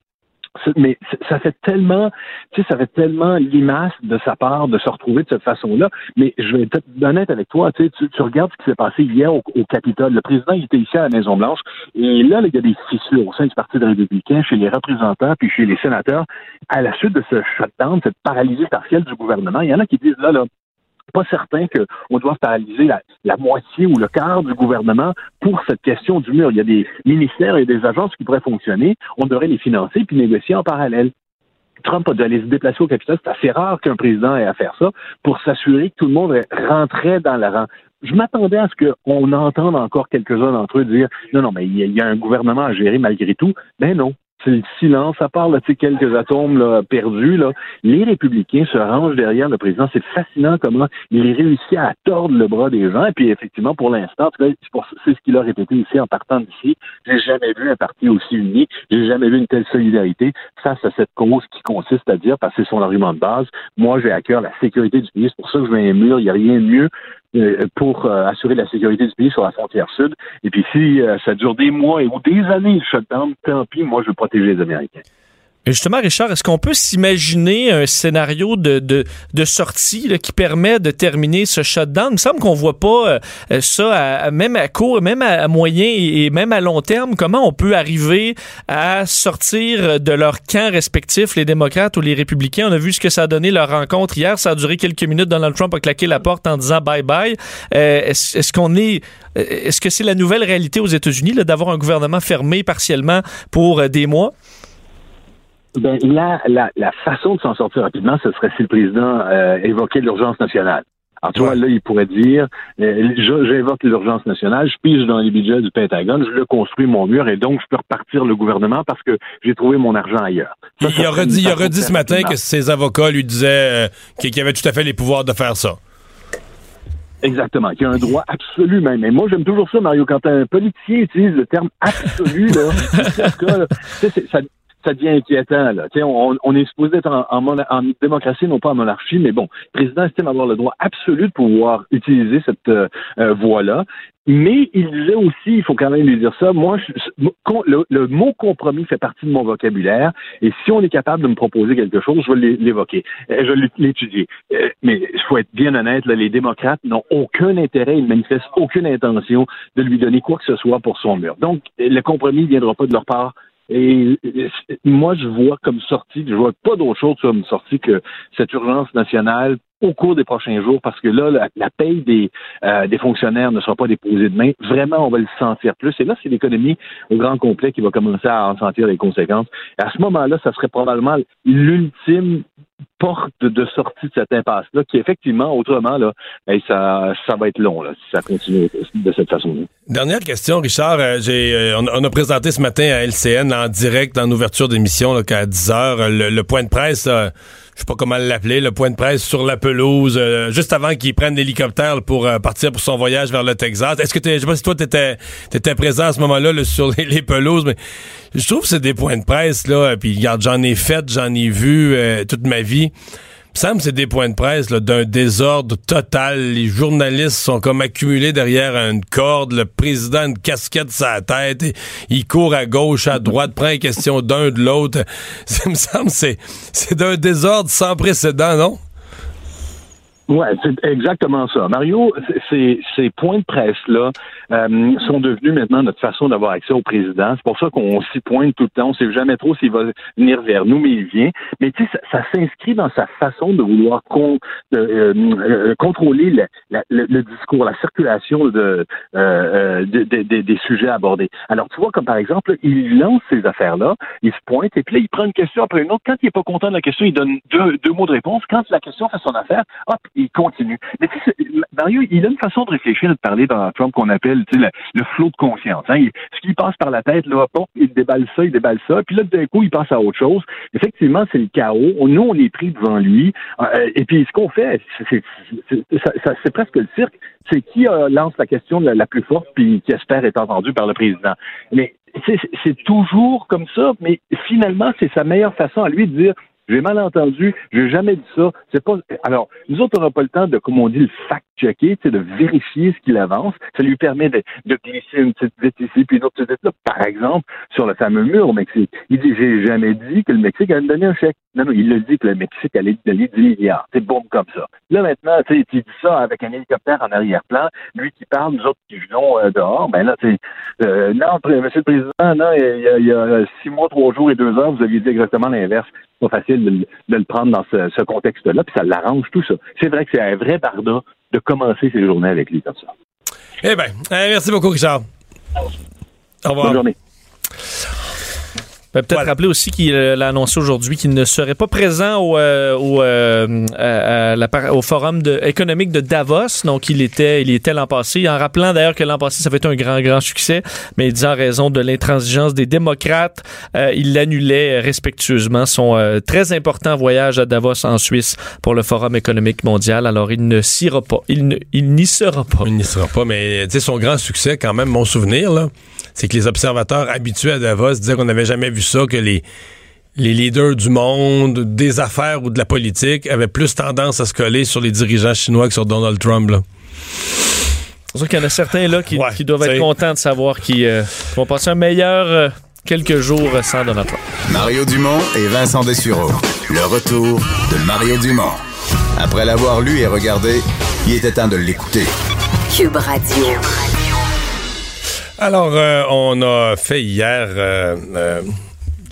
mais ça fait tellement, tu sais, ça fait tellement limace de sa part de se retrouver de cette façon-là. Mais je vais être honnête avec toi, tu, sais, tu regardes ce qui s'est passé hier au, Capitole. Le président il était ici à la Maison-Blanche et là, il y a des fissures au sein du Parti républicain, chez les représentants puis chez les sénateurs. À la suite de ce shutdown, cette paralysie partielle du gouvernement, il y en a qui disent là, là, pas certain qu'on doit paralyser la, moitié ou le quart du gouvernement pour cette question du mur. Il y a des ministères et des agences qui pourraient fonctionner. On devrait les financer puis négocier en parallèle. Trump a dû aller se déplacer au Capitole. C'est assez rare qu'un président ait à faire ça pour s'assurer que tout le monde rentrait dans la rang. Je m'attendais à ce qu'on entende encore quelques-uns d'entre eux dire non, non, mais il y, a un gouvernement à gérer malgré tout. Ben non, c'est le silence, à part là, quelques atomes perdus, là, les républicains se rangent derrière le président. C'est fascinant comment il réussit à tordre le bras des gens. Et puis effectivement, pour l'instant, c'est ce qu'il a répété ici en partant d'ici. J'ai jamais vu un parti aussi uni. J'ai jamais vu une telle solidarité face à cette cause qui consiste à dire, parce que c'est son argument de base, moi j'ai à cœur la sécurité du pays. C'est pour ça que je veux un mur. Il n'y a rien de mieux pour euh, assurer la sécurité du pays sur la frontière sud. Et puis si euh, ça dure des mois ou des années shutdown, tant pis, moi je veux protéger les Américains. Justement, Richard, est-ce qu'on peut s'imaginer un scénario de, de, sortie qui permet de terminer ce shutdown? Il me semble qu'on voit pas euh, ça, même à court, même à, moyen et, même à long terme. Comment on peut arriver à sortir de leur camp respectif, les démocrates ou les républicains? On a vu ce que ça a donné leur rencontre hier. Ça a duré quelques minutes. Donald Trump a claqué la porte en disant bye-bye. Euh, est-ce, est-ce qu'on est... Euh, est-ce que c'est la nouvelle réalité aux États-Unis d'avoir un gouvernement fermé partiellement pour des mois? Ben, la, la, la façon de s'en sortir rapidement, ce serait si le président euh, évoquait l'urgence nationale. Alors, tu vois, là, il pourrait dire, euh, j'évoque l'urgence nationale, je pige dans les budgets du Pentagone, je le construis mon mur et donc je peux repartir le gouvernement parce que j'ai trouvé mon argent ailleurs. il, aurait dit, il aurait dit ce matin que ses avocats lui disaient euh, qu'il avait tout à fait les pouvoirs de faire ça. Exactement, qu'il y a un droit absolu même. Et moi, j'aime toujours ça, Mario, quand un politicien utilise le terme absolu, là, ça, ça devient inquiétant. Là. On, on est supposé être en, en, démocratie, non pas en monarchie, mais bon, le président estime avoir le droit absolu de pouvoir utiliser cette euh, euh, voie-là. Mais il disait aussi, il faut quand même lui dire ça, moi, le, mot compromis fait partie de mon vocabulaire, et si on est capable de me proposer quelque chose, je vais l'évoquer, euh, je vais l'étudier. Mais il faut être bien honnête, là, les démocrates n'ont aucun intérêt, ils manifestent aucune intention de lui donner quoi que ce soit pour son mur. Donc, le compromis ne viendra pas de leur part et moi, je vois comme sortie, je vois pas d'autre chose comme sortie que cette urgence nationale au cours des prochains jours, parce que là, la, paye des, euh, des fonctionnaires ne sera pas déposée demain. Vraiment, on va le sentir plus. Et là, c'est l'économie au grand complet qui va commencer à en sentir les conséquences. À ce moment-là, ça serait probablement l'ultime porte de sortie de cette impasse-là, qui effectivement, autrement, là, ça, ça va être long là, si ça continue de cette façon-là. Dernière question, Richard. Euh, j'ai, euh, on, a présenté ce matin à LCN en direct, en ouverture d'émission, qu'à 10 heures, le, point de presse je sais pas comment l'appeler, le point de presse sur la pelouse, euh, juste avant qu'il prenne l'hélicoptère pour euh, partir pour son voyage vers le Texas. Est-ce que tu je sais pas si toi t'étais étais présent à ce moment-là sur les, pelouses, mais je trouve que c'est des points de presse là. Puis regarde, j'en ai fait, j'en ai vu euh, toute ma vie. Sam, c'est des points de presse d'un désordre total. Les journalistes sont comme accumulés derrière une corde. Le président a une casquette sur la tête. il court à gauche, à droite, prend les questions d'un de l'autre. Ça me semble c'est c'est d'un désordre sans précédent, non? Ouais, c'est exactement ça. Mario, ces, ces points de presse-là euh, sont devenus maintenant notre façon d'avoir accès au président. C'est pour ça qu'on s'y pointe tout le temps. On sait jamais trop s'il va venir vers nous, mais il vient. Mais tu sais, ça, s'inscrit dans sa façon de vouloir euh, euh, contrôler le, discours, la circulation de, de, de, des sujets abordés. Alors, tu vois, comme par exemple, il lance ces affaires-là, il se pointe, et puis là, il prend une question après une autre. Quand il est pas content de la question, il donne deux, deux mots de réponse. Quand la question fait son affaire, hop, il continue. Mais tu sais, Mario, il a une façon de réfléchir, de parler dans Trump qu'on appelle le, le flot de conscience. Hein. ce qui passe par la tête, là, il déballe ça, il déballe ça, puis là, d'un coup, il passe à autre chose. Effectivement, c'est le chaos. Nous, on est pris devant lui. Euh, et puis, ce qu'on fait, c'est presque le cirque. C'est qui euh, lance la question la, la plus forte, puis qui espère être entendu par le président. Mais c'est toujours comme ça, mais finalement, c'est sa meilleure façon à lui de dire j'ai mal entendu, j'ai jamais dit ça. C'est pas. Alors, nous autres, on n'a pas le temps de, comme on dit, le fact-checker, de vérifier ce qu'il avance. Ça lui permet de, glisser une petite vite ici, puis une autre petite là. Par exemple, sur le fameux mur au Mexique. Il dit J'ai jamais dit que le Mexique allait me donner un chèque. Non, non, il a dit que le Mexique allait donner 10 milliards. C'est bon comme ça. Là, maintenant, tu sais, dit ça avec un hélicoptère en arrière-plan. Lui qui parle, nous autres qui venons euh, dehors. Ben là, tu euh, non, monsieur le président, non, il y, a, il y a six mois, trois jours et deux heures, vous aviez dit exactement l'inverse pas facile de, le prendre dans ce, contexte-là, puis ça l'arrange tout ça. C'est vrai que c'est un vrai barda de commencer ses journées avec lui comme ça. Eh bien, eh, merci beaucoup, Richard. Au revoir. Bonne journée. Ben, peut-être rappeler aussi qu'il euh, a annoncé aujourd'hui qu'il ne serait pas présent au, euh, au, euh, au forum de, économique de Davos. Donc, il était, il était l'an passé. En rappelant d'ailleurs que l'an passé, ça avait été un grand, grand succès. Mais il disait en raison de l'intransigeance des démocrates, il annulait respectueusement son très important voyage à Davos en Suisse pour le forum économique mondial. Alors, il ne s'y pas. Il, il n'y sera pas. Il n'y sera pas. Mais, tu sais, son grand succès, quand même, mon souvenir, là c'est que les observateurs habitués à Davos disaient qu'on n'avait jamais vu ça, que les, les leaders du monde, des affaires ou de la politique avaient plus tendance à se coller sur les dirigeants chinois que sur Donald Trump. C'est sûr qu'il y en a certains là qui, doivent être contents de savoir qu'ils euh, vont passer un meilleur euh, quelques jours sans Donald Trump. Mario Dumont et Vincent Dessureau. Le retour de Mario Dumont. Après l'avoir lu et regardé, il était temps de l'écouter. Cube Radio. Alors, euh, on a fait hier euh, euh,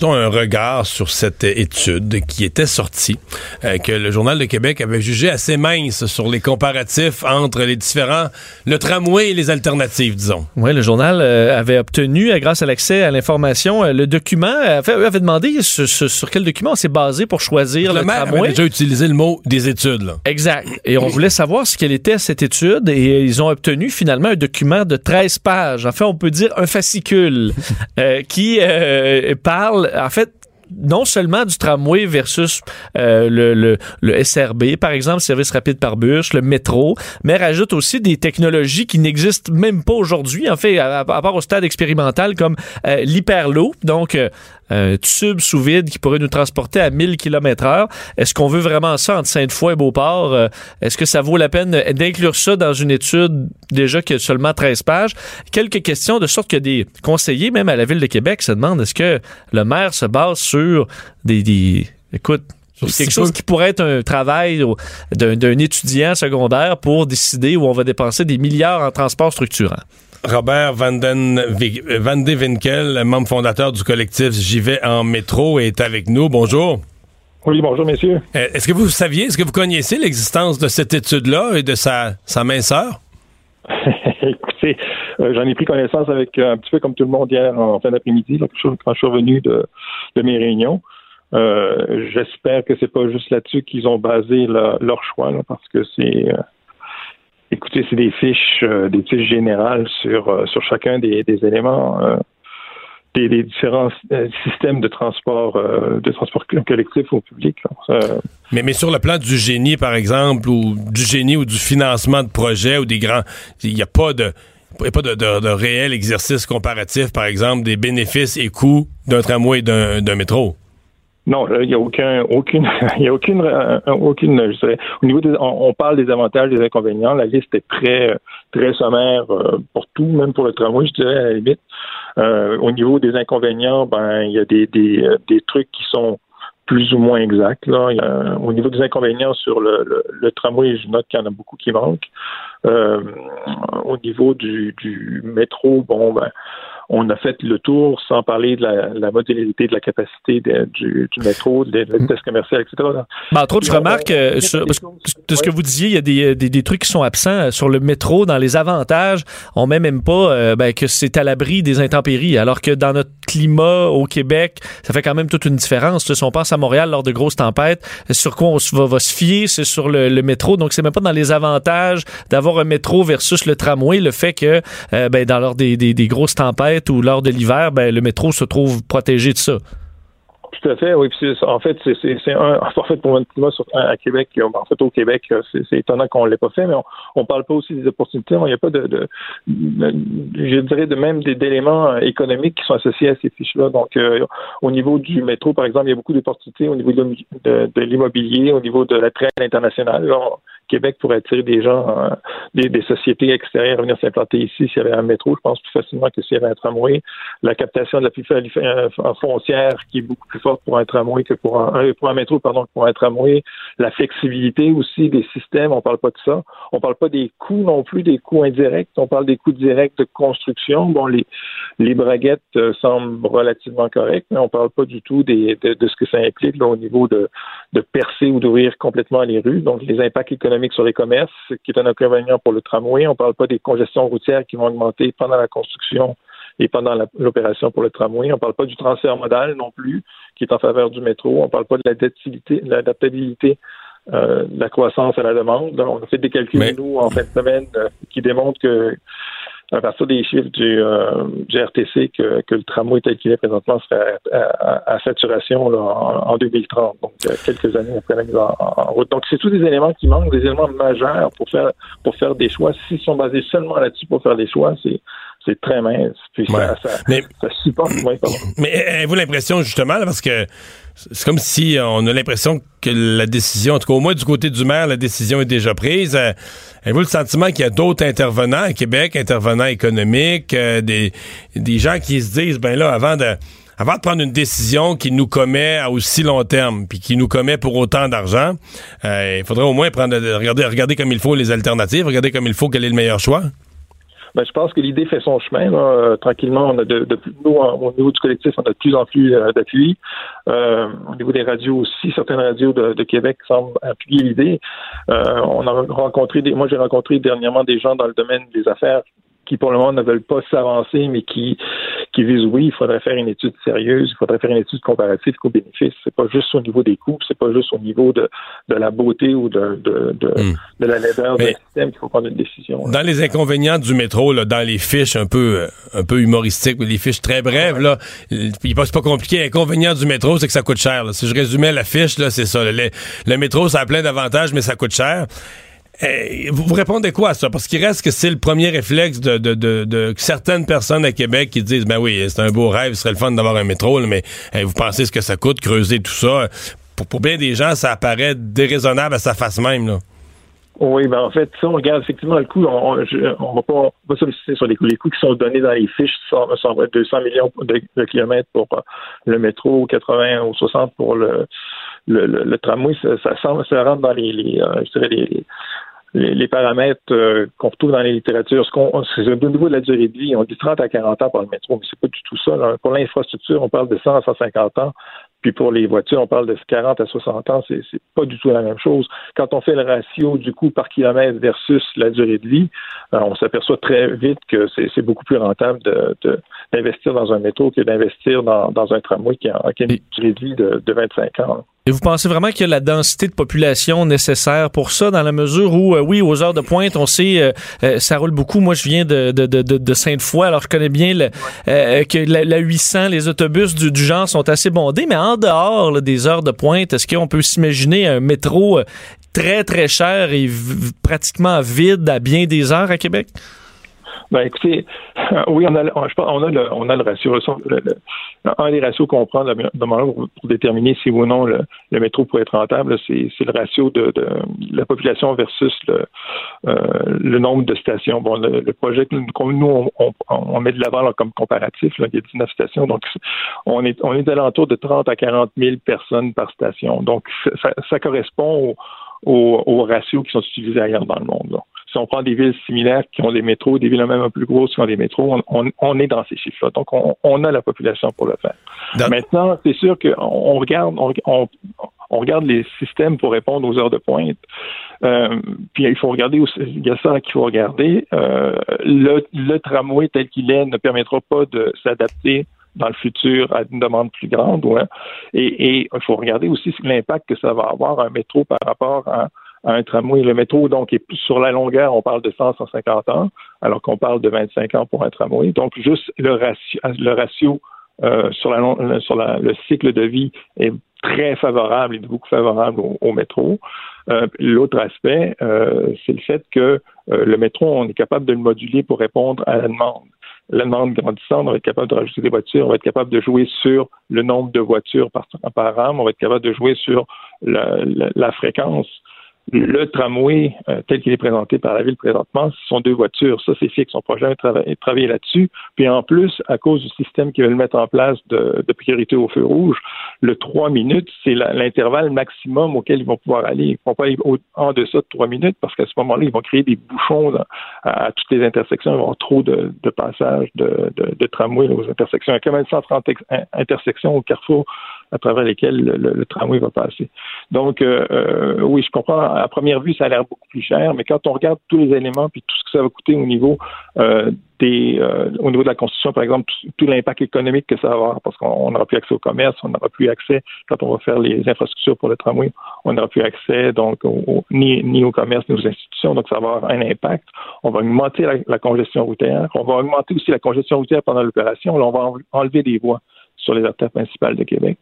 un regard sur cette étude qui était sortie, euh, que le Journal de Québec avait jugé assez mince sur les comparatifs entre les différents, le tramway et les alternatives, disons. Oui, le journal euh, avait obtenu, euh, grâce à l'accès à l'information, le document, avait, avait demandé sur, quel document on s'est basé pour choisir le, le maire avait déjà utilisé le mot des études. Là. Exact. Et on voulait savoir ce qu'elle était cette étude et ils ont obtenu finalement un document de 13 pages. En fait, on peut dire un fascicule qui parle en fait, non seulement du tramway versus euh, le, SRB, par exemple, service rapide par bus, le métro, mais rajoute aussi des technologies qui n'existent même pas aujourd'hui, en fait, à, part au stade expérimental, comme euh, l'hyperloop, donc euh, un tube sous vide qui pourrait nous transporter à 1000 km heure. Est-ce qu'on veut vraiment ça entre Sainte-Foy et Beauport? Euh, est-ce que ça vaut la peine d'inclure ça dans une étude déjà qui a seulement 13 pages? Quelques questions de sorte que des conseillers, même à la Ville de Québec, se demandent est-ce que le maire se base sur des, des écoute, quelque chose qui pourrait être un travail d'un étudiant secondaire pour décider où on va dépenser des milliards en transport structurant. Robert Van, Den, Van de Winkel, membre fondateur du collectif J'y vais en métro, est avec nous. Bonjour. Oui, bonjour, messieurs. Euh, est-ce que vous saviez, est-ce que vous connaissiez l'existence de cette étude-là et de sa, sa minceur? Écoutez, euh, j'en ai pris connaissance avec euh, un petit peu comme tout le monde hier en fin d'après-midi, quand je suis revenu de, mes réunions. J'espère que c'est pas juste là-dessus qu'ils ont basé leur choix, parce que c'est Écoutez, c'est des fiches, euh, des fiches générales sur, euh, sur chacun des, éléments. Euh. des, différents systèmes de transport de transport collectif ou public. Mais, mais sur le plan du génie, par exemple, ou du génie ou du financement de projets ou des grands. Il n'y a pas de. il a pas de, de- de réel exercice comparatif, par exemple, des bénéfices et coûts d'un tramway et d'un métro. Non, là, il n'y a aucun, aucune, il y a aucune, euh, aucune, je dirais, au niveau des, on, parle des avantages, des inconvénients. La liste est très, très sommaire euh, pour tout, même pour le tramway, je dirais à la limite. Euh, au niveau des inconvénients, ben, il y a des, des, euh, des trucs qui sont plus ou moins exacts. Là. Au niveau des inconvénients sur le, tramway, je note qu'il y en a beaucoup qui manquent. Euh, au niveau du, du métro, bon, ben, on a fait le tour sans parler de la, la modularité de la capacité de- du, du métro, de la vitesse commerciale, etc. Ben, entre autres, je remarque, euh, sur- parce de ce que vous disiez, il y a des, des, des trucs qui sont absents euh, sur le métro. Dans les avantages, on met même pas euh, ben, que c'est à l'abri des intempéries, alors que dans notre climat au Québec, ça fait quand même toute une différence. Si on pense à Montréal lors de grosses tempêtes, sur quoi on va, va se fier, c'est sur le, le métro. Donc, c'est même pas dans les avantages d'avoir un métro versus le tramway, le fait que euh, ben, dans lors des, des grosses tempêtes ou lors de l'hiver, ben, le métro se trouve protégé de ça. Tout à fait, oui. En fait, c'est un. En fait, pour sur- à Québec, euh, en fait, au Québec, euh, c'est étonnant qu'on ne l'ait pas fait, mais on, on parle pas aussi des opportunités. Il n'y a pas de, je dirais, de même d'éléments euh, économiques qui sont associés à ces fiches-là. Donc, au niveau du métro, par exemple, il y a beaucoup d'opportunités au niveau de, de- l'immobilier, au niveau de la. Là, on- Québec pourrait attirer des gens, euh, des, sociétés extérieures à venir s'implanter ici s'il y avait un métro, je pense plus facilement que s'il y avait un tramway. La captation de la plus faible euh, foncière qui est beaucoup plus forte pour un tramway que pour un, euh, pour un métro, pardon, que pour un tramway. La flexibilité aussi des systèmes, on parle pas de ça. On parle pas des coûts non plus, des coûts indirects. On parle des coûts directs de construction. Bon, les, les braguettes euh, semblent relativement correctes, mais on parle pas du tout des, de, de ce que ça implique là, au niveau de, de percer ou d'ouvrir complètement les rues. Donc, les impacts économiques sur les commerces, qui est un inconvénient pour le tramway. On parle pas des congestions routières qui vont augmenter pendant la construction et pendant l'opération pour le tramway. On parle pas du transfert modal non plus, qui est en faveur du métro. On parle pas de l'adaptabilité, euh, de la croissance à la demande. On a fait des calculs, Mais- nous, en fin de semaine, euh, qui démontrent que à partir des chiffres du, euh, du RTC que, que le tramway tel qu'il est présentement serait à, à- à saturation là, en, en 2030, donc euh, quelques années après la mise en, route. Donc c'est tous des éléments qui manquent, des éléments majeurs pour faire pour faire des choix. S'ils sont basés seulement là-dessus pour faire des choix, c'est c'est très mince. Puis ça, Ouais. ça, Mais- ça supporte. Mais avez-vous l'impression, justement, là, parce que c'est comme si on a l'impression que la décision, en tout cas au moins du côté du maire, la décision est déjà prise. Euh, Avez-vous le sentiment qu'il y a d'autres intervenants à Québec, intervenants économiques, euh, des, des gens qui se disent, ben là, avant de avant de prendre une décision qui nous commet à aussi long terme, puis qui nous commet pour autant d'argent, euh, il faudrait au moins prendre regarder, regarder comme il faut les alternatives, regarder comme il faut quel est le meilleur choix? Ben, je pense que l'idée fait son chemin. là. Euh, tranquillement, on a de, de, nous, au niveau du collectif, on a de plus en plus euh, d'appui. Euh, au niveau des radios aussi, certaines radios de, de Québec semblent appuyer l'idée. Euh, on a rencontré des, moi j'ai rencontré dernièrement des gens dans le domaine des affaires qui pour le moment ne veulent pas s'avancer, mais qui, qui disent oui, il faudrait faire une étude sérieuse, il faudrait faire une étude comparative coût-bénéfice. C'est pas juste au niveau des coûts, c'est pas juste au niveau de, de la beauté ou de, de, de, Hmm. de la laideur Mais- du système qu'il faut prendre une décision. là. Dans les inconvénients du métro, là, dans les fiches un peu, euh, un peu humoristiques, les fiches très brèves, là, c'est pas, c'est pas compliqué. L'inconvénient du métro, c'est que ça coûte cher. là. Si je résumais la fiche, là, c'est ça. Le, le métro, ça a plein d'avantages, mais ça coûte cher. Eh, vous, vous répondez quoi à ça? Parce qu'il reste que c'est le premier réflexe de, de, de, de certaines personnes à Québec qui disent, ben oui, c'est un beau rêve, ce serait le fun d'avoir un métro, là, mais eh, vous pensez ce que ça coûte, creuser tout ça? Pour, pour bien des gens, ça apparaît déraisonnable à sa face même. Là. Oui, ben en fait, si on regarde effectivement le coût, on, on va pas, pas solliciter sur les coûts. Les coûts qui sont donnés dans les fiches sont, sont 200 millions de, de kilomètres pour euh, le métro, 80 ou 60 pour le, le, le, le tramway. Ça, ça, semble- ça rentre dans les, les, euh, je dirais les, les, les, paramètres euh, qu'on retrouve dans les littératures. Ce qu'on, c'est au niveau de la durée de vie. On dit 30 à 40 ans pour le métro, mais c'est pas du tout ça. là. Pour l'infrastructure, on parle de 100 à 150 ans. Puis pour les voitures, on parle de 40 à 60 ans, c'est, c'est pas du tout la même chose. Quand on fait le ratio du coût par kilomètre versus la durée de vie, euh, on s'aperçoit très vite que c'est, c'est beaucoup plus rentable de, de- d'investir dans un métro que d'investir dans, dans un tramway qui a, qui a une durée de vie de, de 25 ans. Et vous pensez vraiment qu'il y a la densité de population nécessaire pour ça, dans la mesure où, euh, oui, aux heures de pointe, on sait, euh, euh, ça roule beaucoup. Moi, je viens de, de, de, de Sainte-Foy, alors je connais bien le, que la, la, 800, les autobus du, du, genre sont assez bondés, mais en dehors là, des heures de pointe, est-ce qu'on peut s'imaginer un métro très, très cher et pratiquement vide à bien des heures à Québec? Ben, écoutez, oui, on a, on a, le, on a le ratio. un des ratios qu'on prend pour, déterminer si ou non le, métro pourrait être rentable, c'est le ratio de, la population versus le, euh, nombre de stations. Bon, le, projet que nous, on, met de l'avant comme comparatif, là, il y a 19 stations, donc on est, on est alentour de 30 à 40 000 personnes par station. Donc, ça, ça correspond aux, aux, ratios qui sont utilisés ailleurs dans le monde si on prend des villes similaires qui ont des métros, des villes même un peu plus grosses qui ont des métros, on, est dans ces chiffres-là. Donc, on, a la population pour le faire. Maintenant, c'est sûr qu'on regarde, on, regarde les systèmes pour répondre aux heures de pointe. Euh, puis il faut regarder aussi, il y a ça qu'il faut regarder. Euh, le, tramway tel qu'il est ne permettra pas de s'adapter dans le futur à une demande plus grande. Ouais. Et il faut regarder aussi l'impact que ça va avoir un métro par rapport à un tramway. Le métro, donc, est sur la longueur, on parle de 100, 150 ans, alors qu'on parle de 25 ans pour un tramway. Donc, juste le ratio, le ratio euh, sur, la, sur la, le cycle de vie est très favorable, est beaucoup favorable au, métro? Euh, L'autre aspect, euh, c'est le fait que euh, le métro, on est capable de le moduler pour répondre à la demande. La demande grandissante, on va être capable de rajouter des voitures, on va être capable de jouer sur le nombre de voitures par, par an, on va être capable de jouer sur la, la fréquence le tramway, euh, tel qu'il est présenté par la ville présentement, ce sont deux voitures. Ça, c'est fixe. On projet de travailler là-dessus. Puis en plus, à cause du système qu'ils veulent mettre en place de, priorité au feu rouge, le trois minutes, c'est l'intervalle maximum auquel ils vont pouvoir aller. Ils ne vont pas aller en deçà de trois minutes parce qu'à ce moment-là, ils vont créer des bouchons à, toutes les intersections. Ils vont avoir trop de, passages de, de, tramway aux intersections. Il y a quand même 130 intersections au carrefour à travers lesquels le, tramway va passer. Donc, euh, euh, oui, je comprends. À première vue, ça a l'air beaucoup plus cher, mais quand on regarde tous les éléments puis tout ce que ça va coûter au niveau euh, des, au niveau de la construction, par exemple, tout, l'impact économique que ça va avoir, parce qu'on n'aura plus accès au commerce, on n'aura plus accès quand on va faire les infrastructures pour le tramway, on n'aura plus accès donc ni, ni au commerce ni aux institutions, donc ça va avoir un impact. On va augmenter la, la congestion routière, on va augmenter aussi la congestion routière pendant l'opération, on va enlever des voies sur les artères principales de Québec.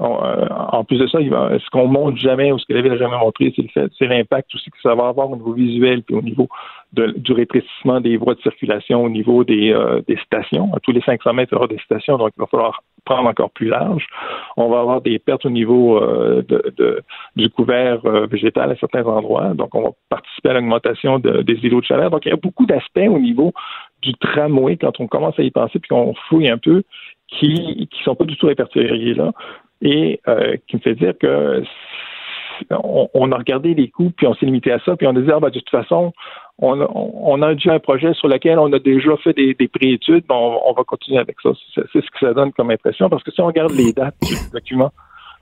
Euh, en plus de ça, ce qu'on montre jamais ou ce que la ville n'a jamais montré, c'est l'impact aussi que ça va avoir au niveau visuel puis au niveau du rétrécissement des voies de circulation, au niveau des, euh, stations. À tous les 500 mètres, il y aura des stations, donc il va falloir prendre encore plus large. On va avoir des pertes au niveau euh, du couvert végétal à certains endroits, donc on va participer à l'augmentation des îlots de chaleur. Donc il y a beaucoup d'aspects au niveau du tramway quand on commence à y penser puis qu'on fouille un peu qui qui sont pas du tout répertoriés là et euh, qui me fait dire que on, a regardé les coûts puis on s'est limité à ça puis on a dit ah, ben, de toute façon on on a déjà un projet sur lequel on a déjà fait des, des préétudes on, on va continuer avec ça. C'est ce que ça donne comme impression parce que si on regarde les dates du document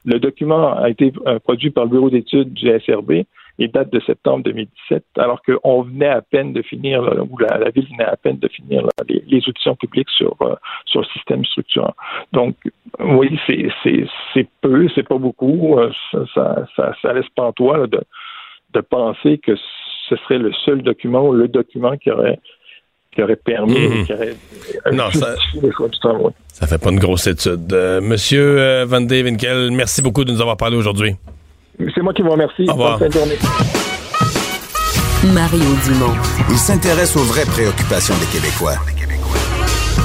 le document a été euh, produit par le bureau d'études du SRB et date de septembre 2017, alors qu'on venait à peine de finir, ou la, ville venait à peine de finir les, les, auditions publiques sur, euh, sur le système structurant. Donc, oui, c'est peu, c'est pas beaucoup. Euh, ça, ça, ça, laisse pas en toi de, de penser que ce serait le seul document ou le document qui aurait qui aurait permis, mmh. qui aurait non, ça, ça fait pas une grosse étude. Euh, Monsieur Van Devenkel, merci beaucoup de nous avoir parlé aujourd'hui. C'est moi qui vous remercie. Au revoir. Bonne journée. Mario Dumont. Il s'intéresse aux vraies préoccupations des Québécois.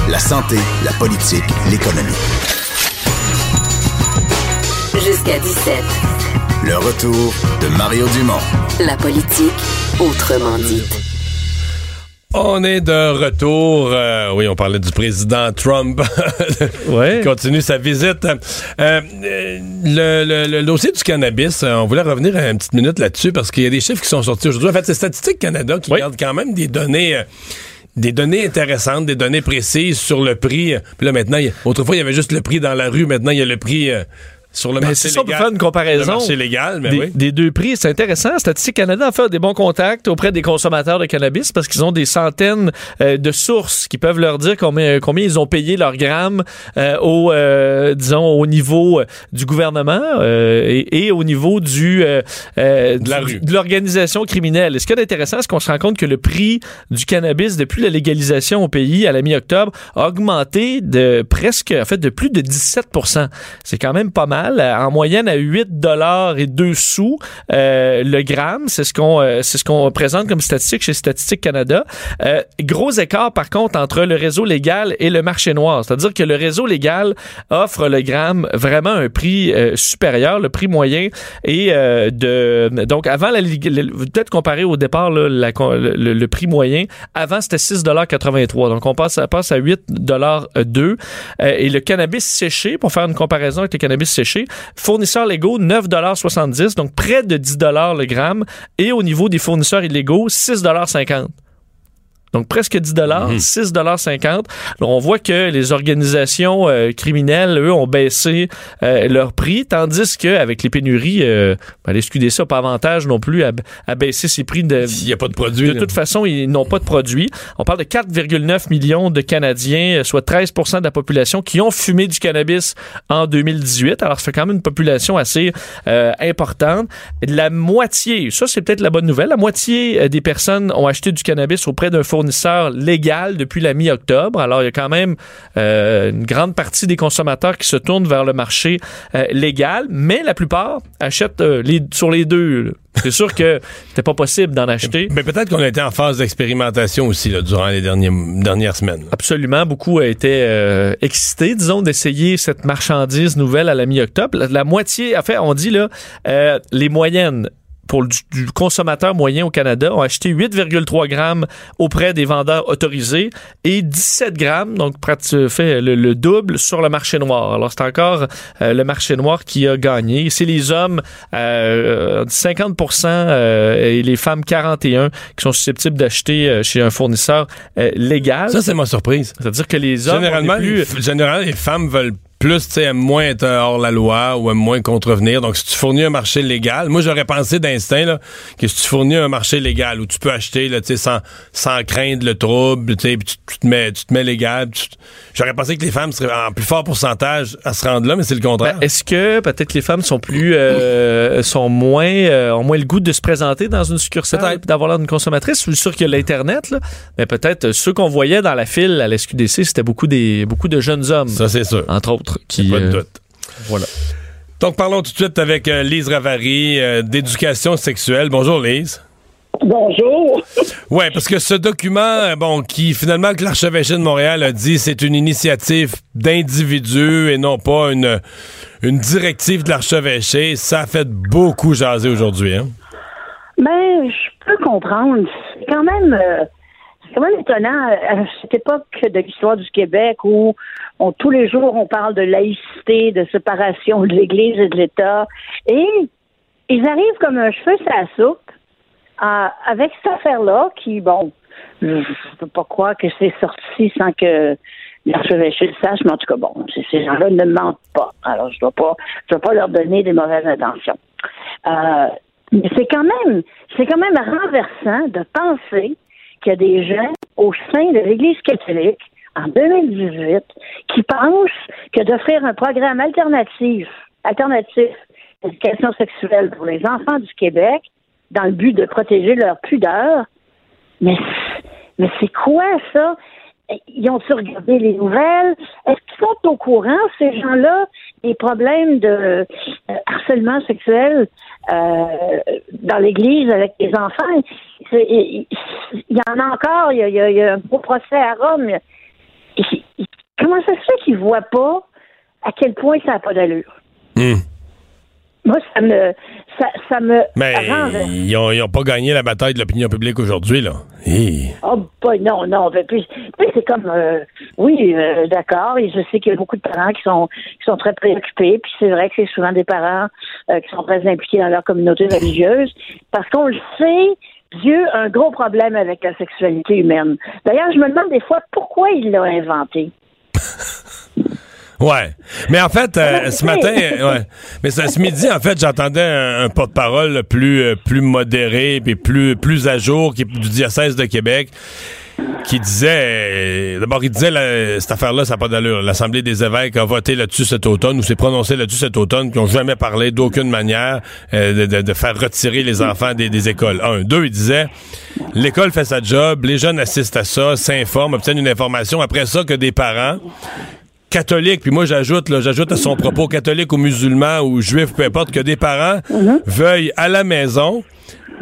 La santé, la politique, l'économie. Jusqu'à 17. Le retour de Mario Dumont. La politique, autrement dite. On est de retour. Euh, oui, on parlait du président Trump. ouais. Il continue sa visite. Euh, le, dossier du cannabis, euh, on voulait revenir une petite minute là-dessus parce qu'il y a des chiffres qui sont sortis aujourd'hui. En fait, c'est Statistique Canada qui garde quand même des données des données intéressantes, des données précises sur le prix. Puis là, maintenant, autrefois, il y avait juste le prix dans la rue. Maintenant, il y a le prix sur le Ben, marché on peut faire une comparaison. Légal, mais des, oui. des deux prix. C'est intéressant. Statistique Canada a fait des bons contacts auprès des consommateurs de cannabis parce qu'ils ont des centaines euh, de sources qui peuvent leur dire combien, combien ils ont payé leur gramme euh, au, euh, disons, au niveau euh, du gouvernement euh, et, et au niveau du, euh, euh, de l'organisation criminelle. Et ce qui est intéressant, c'est qu'on se rend compte que le prix du cannabis depuis la légalisation au pays à la mi-octobre a augmenté de presque, en fait, de plus de 17% C'est quand même pas mal. En moyenne, à 8 dollars et 2 sous euh, le gramme. C'est ce qu'on euh, c'est ce qu'on présente comme statistique chez Statistique Canada. Euh, gros écart, par contre, entre le réseau légal et le marché noir. C'est-à-dire que le résew légal offre le gramme vraiment un prix euh, supérieur, le prix moyen et de donc avant la peut-être comparé au départ le, le- prix moyen avant c'était 6,83 donc on passe passe à 8,2 euh, et le cannabis séché pour faire une comparaison avec le cannabis séché fournisseurs légaux 9,70 donc près de 10 le gramme. Et au niveau des fournisseurs illégaux 6,50 donc presque 10 dollars, 6 dollars 50. Alors, on voit que les organisations euh, criminelles, eux, ont baissé euh, leur prix, tandis qu'avec les pénuries, euh, ben, les SQDC n'ont pas avantage non plus à, à baisser ses prix de, S'il n'y a pas de produit. de là. toute façon, ils n'ont pas de produits. On parle de 4,9 millions de Canadiens, euh, soit 13% de la population, qui ont fumé du cannabis en 2018. Alors, ça fait quand même une population assez euh, importante. La moitié, ça c'est peut-être la bonne nouvelle, la moitié des personnes ont acheté du cannabis auprès d'un fournisseur légal depuis la mi-octobre. Alors, il y a quand même euh, une grande partie des consommateurs qui se tournent vers le marché euh, légal, mais la plupart achètent euh, les, sur les deux. là. C'est sûr que c'était pas possible d'en acheter. Mais peut-être qu'on a été en phase d'expérimentation aussi là, durant les derniers, dernières semaines. Absolument, beaucoup étaient euh, excités, disons, d'essayer cette marchandise nouvelle à la mi-octobre. La, la moitié, en fait, on dit là, euh, les moyennes pour le- du, du consommateur moyen au Canada ont acheté 8,3 grammes auprès des vendeurs autorisés et 17 grammes, donc prati- fait le, le double sur le marché noir. Alors c'est encore euh, le marché noir qui a gagné. C'est les hommes euh, 50% euh, et les femmes 41 qui sont susceptibles d'acheter euh, chez un fournisseur euh, légal. Ça, c'est ma surprise. C'est-à-dire que les hommes Généralement, plus... les, généralement, les femmes veulent plus, tu sais, aiment moins être hors la loi ou aiment moins contrevenir. Donc, si tu fournis un marché légal, moi, j'aurais pensé d'instinct, là, que si tu fournis un marché légal où tu peux acheter, là, tu sais, sans, sans craindre le trouble, tu tu, te mets, tu te mets légal, j'aurais pensé que les femmes seraient en plus fort pourcentage à se rendre là, mais c'est le contraire. Ben, Est-ce que peut-être les femmes sont plus euh, sont moins euh, ont moins le goût de se présenter dans une succursale d'avoir l'air d'une consommatrice? Je suis sûr que l'internet là, mais peut-être euh, ceux qu'on voyait dans la file à la SQDC, c'était beaucoup des beaucoup de jeunes hommes ça, c'est sûr. entre autres qui Pas de euh, doute. voilà. Donc, parlons tout de suite avec euh, Lise Ravary euh, d'éducation sexuelle. Bonjour, Lise. Bonjour. Ouais, parce que ce document, euh, bon, qui finalement que l'archevêché de Montréal a dit, c'est une initiative d'individus et non pas une une directive de l'archevêché, ça a fait beaucoup jaser aujourd'hui. Hein? Ben, je peux comprendre. C'est quand même, euh, c'est quand même étonnant à cette époque de l'histoire du Québec où on, tous les jours on parle de laïcité, de séparation de l'Église et de l'État, et ils arrivent comme un cheveu sur la soupe euh, avec cette affaire-là qui, bon, je ne peux pas croire que c'est sorti sans que l'archevêché le sache, mais en tout cas, bon, ces gens-là ne mentent pas. Alors, je ne dois pas, je dois pas leur donner des mauvaises intentions. Euh, mais c'est quand même, c'est quand même renversant de penser qu'il y a des gens au sein de l'Église catholique en 2018 qui pensent que d'offrir un programme alternatif, alternatif d'éducation sexuelle pour les enfants du Québec, dans le but de protéger leur pudeur, mais, mais c'est quoi ça? Ils ont-ils regardé les nouvelles? Est-ce qu'ils sont au courant, ces gens-là, des problèmes de euh, harcèlement sexuel euh, dans l'Église avec les enfants? Il y en a encore, il y a, un beau procès à Rome. Comment ça se fait qu'ils ne voient pas à quel point ça n'a pas d'allure? Hmm. Moi, ça me, ça, ça me Mais ils ont, ils ont pas gagné la bataille de l'opinion publique aujourd'hui, là. Hi. Oh, bah, non, non. Puis, puis c'est comme, euh, oui, euh, d'accord. Et je sais qu'il y a beaucoup de parents qui sont, qui sont très préoccupés. Puis c'est vrai que c'est souvent des parents euh, qui sont très impliqués dans leur communauté religieuse. Parce qu'on le sait, Dieu a un gros problème avec la sexualité humaine. D'ailleurs, je me demande des fois pourquoi il l'a inventé. Ouais. Mais en fait, euh, ce matin, euh, ouais. Mais ce, ce midi, en fait, j'entendais un, un porte-parole plus, euh, plus modéré puis plus, plus à jour qui est du diocèse de Québec qui disait, euh, d'abord, il disait, cette affaire-là, ça n'a pas d'allure. L'Assemblée des évêques a voté là-dessus cet automne ou s'est prononcé là-dessus cet automne, qui n'ont jamais parlé d'aucune manière euh, de faire retirer les enfants des, des écoles. Un. Deux, il disait, l'école fait sa job, les jeunes assistent à ça, s'informent, obtiennent une information. Après ça, que des parents catholiques, puis moi j'ajoute, là, j'ajoute à son propos catholique ou musulman ou juif, peu importe, que des parents veuillent à la maison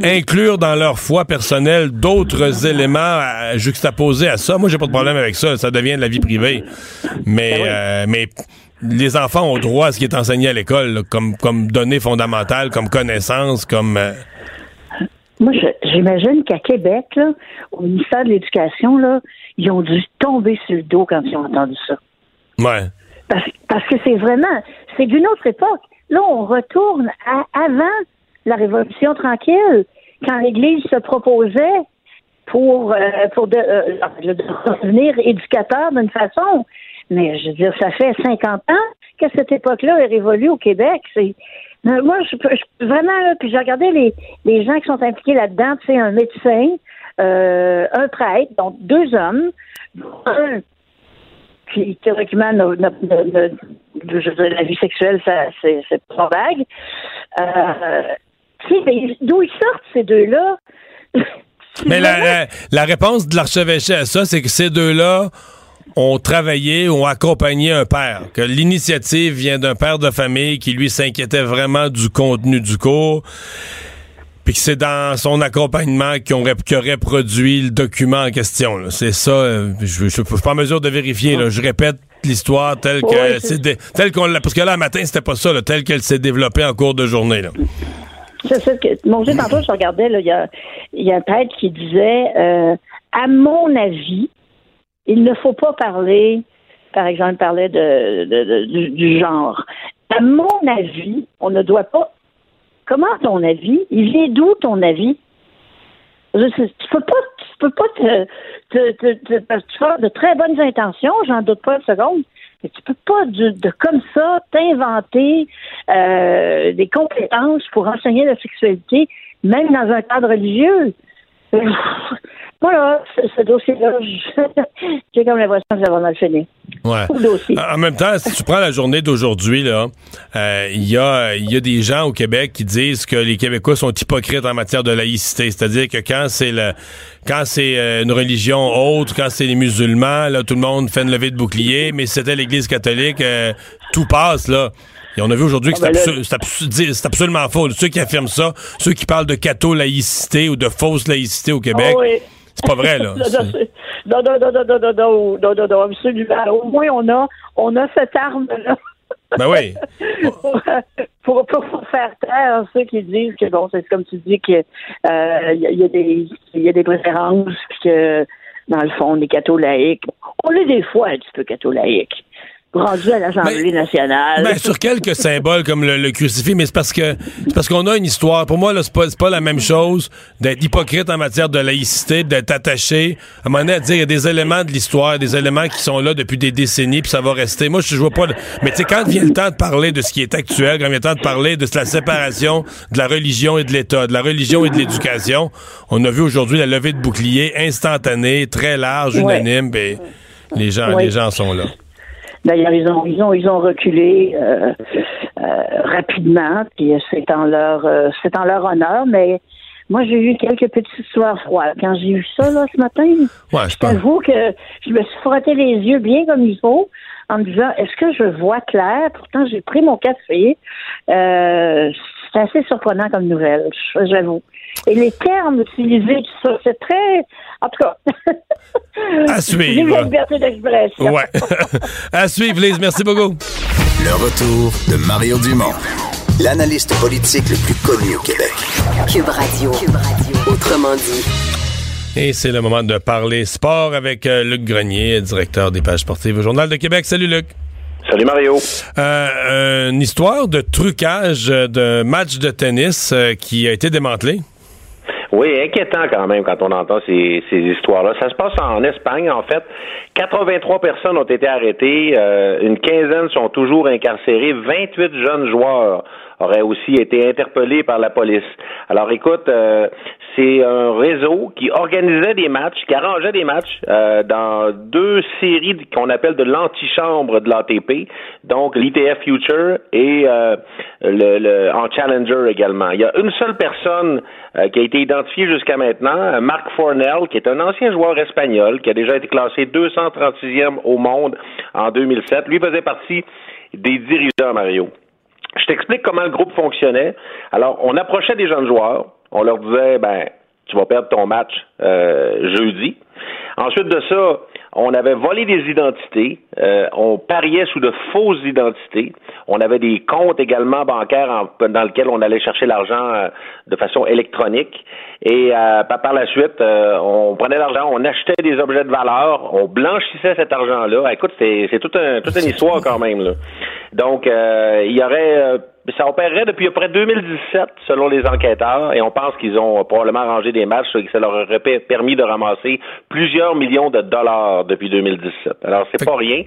inclure dans leur foi personnelle d'autres éléments à, juxtaposés à ça. Moi, j'ai pas de problème avec ça. Ça devient de la vie privée. Mais, euh, mais les enfants ont droit à ce qui est enseigné à l'école, là, comme, comme données fondamentales, comme connaissances, comme... euh, Moi, j'imagine qu'à Québec, là, au ministère de l'Éducation, là, ils ont dû tomber sur le dos quand ils ont entendu ça. Ouais. Parce, que c'est vraiment, c'est d'une autre époque. Là, on retourne à avant la Révolution tranquille, quand l'Église se proposait pour, euh, pour de, euh, de devenir éducateur d'une façon. Mais je veux dire, ça fait 50 ans que cette époque-là est révolue au Québec. C'est moi, je, je- vraiment, puis j'ai regardé les, les gens qui sont impliqués là-dedans, sais, un médecin, euh, un prêtre, donc deux hommes, un qui théoriquement la vie sexuelle, ça c'est c'est pas vague. Euh, d'où ils sortent ces deux-là? Mais la, la- la réponse de l'archevêché à ça, c'est que ces deux-là ont travaillé, ont accompagné un père. Que l'initiative vient d'un père de famille qui, lui, s'inquiétait vraiment du contenu du cours. Puis que c'est dans son accompagnement qu'il aurait, produit le document en question. C'est ça. euh, Je ne suis pas en mesure de vérifier. là. Je répète l'histoire telle que telle qu'on l'a. Parce que là, le matin, c'était pas ça, là, telle qu'elle s'est développée en cours de journée. Là. C'est ça que, mon Dieu, tantôt, je regardais, il y a, il y a un prêtre qui disait, euh, à mon avis, il ne faut pas parler, par exemple, il parlait de, de- de- du, du genre. À mon avis, on ne doit pas. Comment ton avis? Il vient d'où ton avis? Tu peux pas, peux pas te, te, de très bonnes intentions, j'en doute pas une seconde, mais tu peux pas de, de comme ça t'inventer euh, des compétences pour enseigner la sexualité, même dans un cadre religieux. Euh, Voilà, ce, dossier-là, j'ai comme l'impression que ça va mal finir. Ouais. En même temps, si tu prends la journée d'aujourd'hui, là, euh, il y, a, y a des gens au Québec qui disent que les Québécois sont hypocrites en matière de laïcité. C'est-à-dire que quand c'est le quand c'est euh, une religion autre, quand c'est les musulmans, là, tout le monde fait une levée de bouclier, mais si c'était l'Église catholique, euh, tout passe, là. Et on a vu aujourd'hui que Ah, ben c'est absu- absu- absolument faux. Ceux qui affirment ça, ceux qui parlent de catho-laïcité ou de fausse laïcité au Québec, Ah oui. C'est pas vrai, là. non, non, non, non, non, non, non, non, non, non, non, non, absolument. Au moins, on a, on a cette arme-là. Ben oui. pour, pour, pour- faire taire ceux qui disent que bon, c'est comme tu dis que euh, il y, a- des y a des préférences puis que dans le fond, les cathos laïcs, on est des fois un petit peu cathos laïcs. Rendu à l'Assemblée nationale. Ben, sur quelques symboles comme le, le crucifix, mais c'est parce que c'est parce qu'on a une histoire. Pour moi, là, c'est pas, la même chose d'être hypocrite en matière de laïcité, d'être attaché. À un moment donné, à dire il y a des éléments de l'histoire, des éléments qui sont là depuis des décennies, puis ça va rester. Moi, je, je vois pas. Mais tu sais, quand vient le temps de parler de ce qui est actuel, quand vient le temps de parler de la séparation de la religion et de l'État, de la religion et de l'éducation, on a vu aujourd'hui la levée de bouclier instantanée, très large, Ouais. unanime, et les gens, Ouais. les gens sont là. D'ailleurs, ils ont, ils ont, ils ont reculé euh, euh, rapidement, puis c'est en leur, euh, c'est en leur honneur. Mais moi, j'ai eu quelques petites histoires froides quand j'ai vu ça là ce matin. Ouais, je t'avoue que je me suis frotté les yeux bien comme il faut en me disant est-ce que je vois clair? Pourtant, j'ai pris mon café. Euh, c'est assez surprenant comme nouvelle, j'avoue. Et les termes utilisés, tout ça, c'est très. En tout cas. À suivre. La liberté d'expression. Ouais. à suivre, Lise. Merci beaucoup. Le retour de Mario Dumont, l'analyste politique le plus connu au Québec. Cube Radio. Cube Radio. Autrement dit. Et c'est le moment de parler sport avec euh, Luc Grenier, directeur des pages sportives au Journal de Québec. Salut Luc. Salut Mario. Euh, une histoire de trucage euh, de match de tennis euh, qui a été démantelé. Oui, inquiétant quand même quand on entend ces, histoires-là. Ça se passe en Espagne, en fait. 83 personnes ont été arrêtées, euh, une quinzaine sont toujours incarcérées, 28 jeunes joueurs auraient aussi été interpellés par la police. Alors écoute, euh, c'est un réseau qui organisait des matchs, qui arrangeait des matchs euh, dans deux séries qu'on appelle de l'antichambre de l'ATP, donc l'ITF Future et le, en Challenger également. Il y a une seule personne euh, qui a été identifiée jusqu'à maintenant, Marc Fornell, qui est un ancien joueur espagnol, qui a déjà été classé 236e au monde en 2007. Lui faisait partie des dirigeants, Mario. Je t'explique comment le groupe fonctionnait. Alors, on approchait des jeunes joueurs, on leur disait, ben, tu vas perdre ton match euh, jeudi. Ensuite de ça, on avait volé des identités, euh, on pariait sous de fausses identités, on avait des comptes également bancaires en, dans lesquels on allait chercher l'argent euh, de façon électronique. Et euh, par la suite, euh, on prenait l'argent, on achetait des objets de valeur, on blanchissait cet argent-là. Écoute, c'est, c'est toute, un, toute une histoire quand même. Là. Donc, euh, il y aurait ça opérerait depuis après 2017, selon les enquêteurs, et on pense qu'ils ont probablement arrangé des matchs et que ça leur aurait permis de ramasser plusieurs millions de dollars depuis 2017. Alors, c'est pas rien.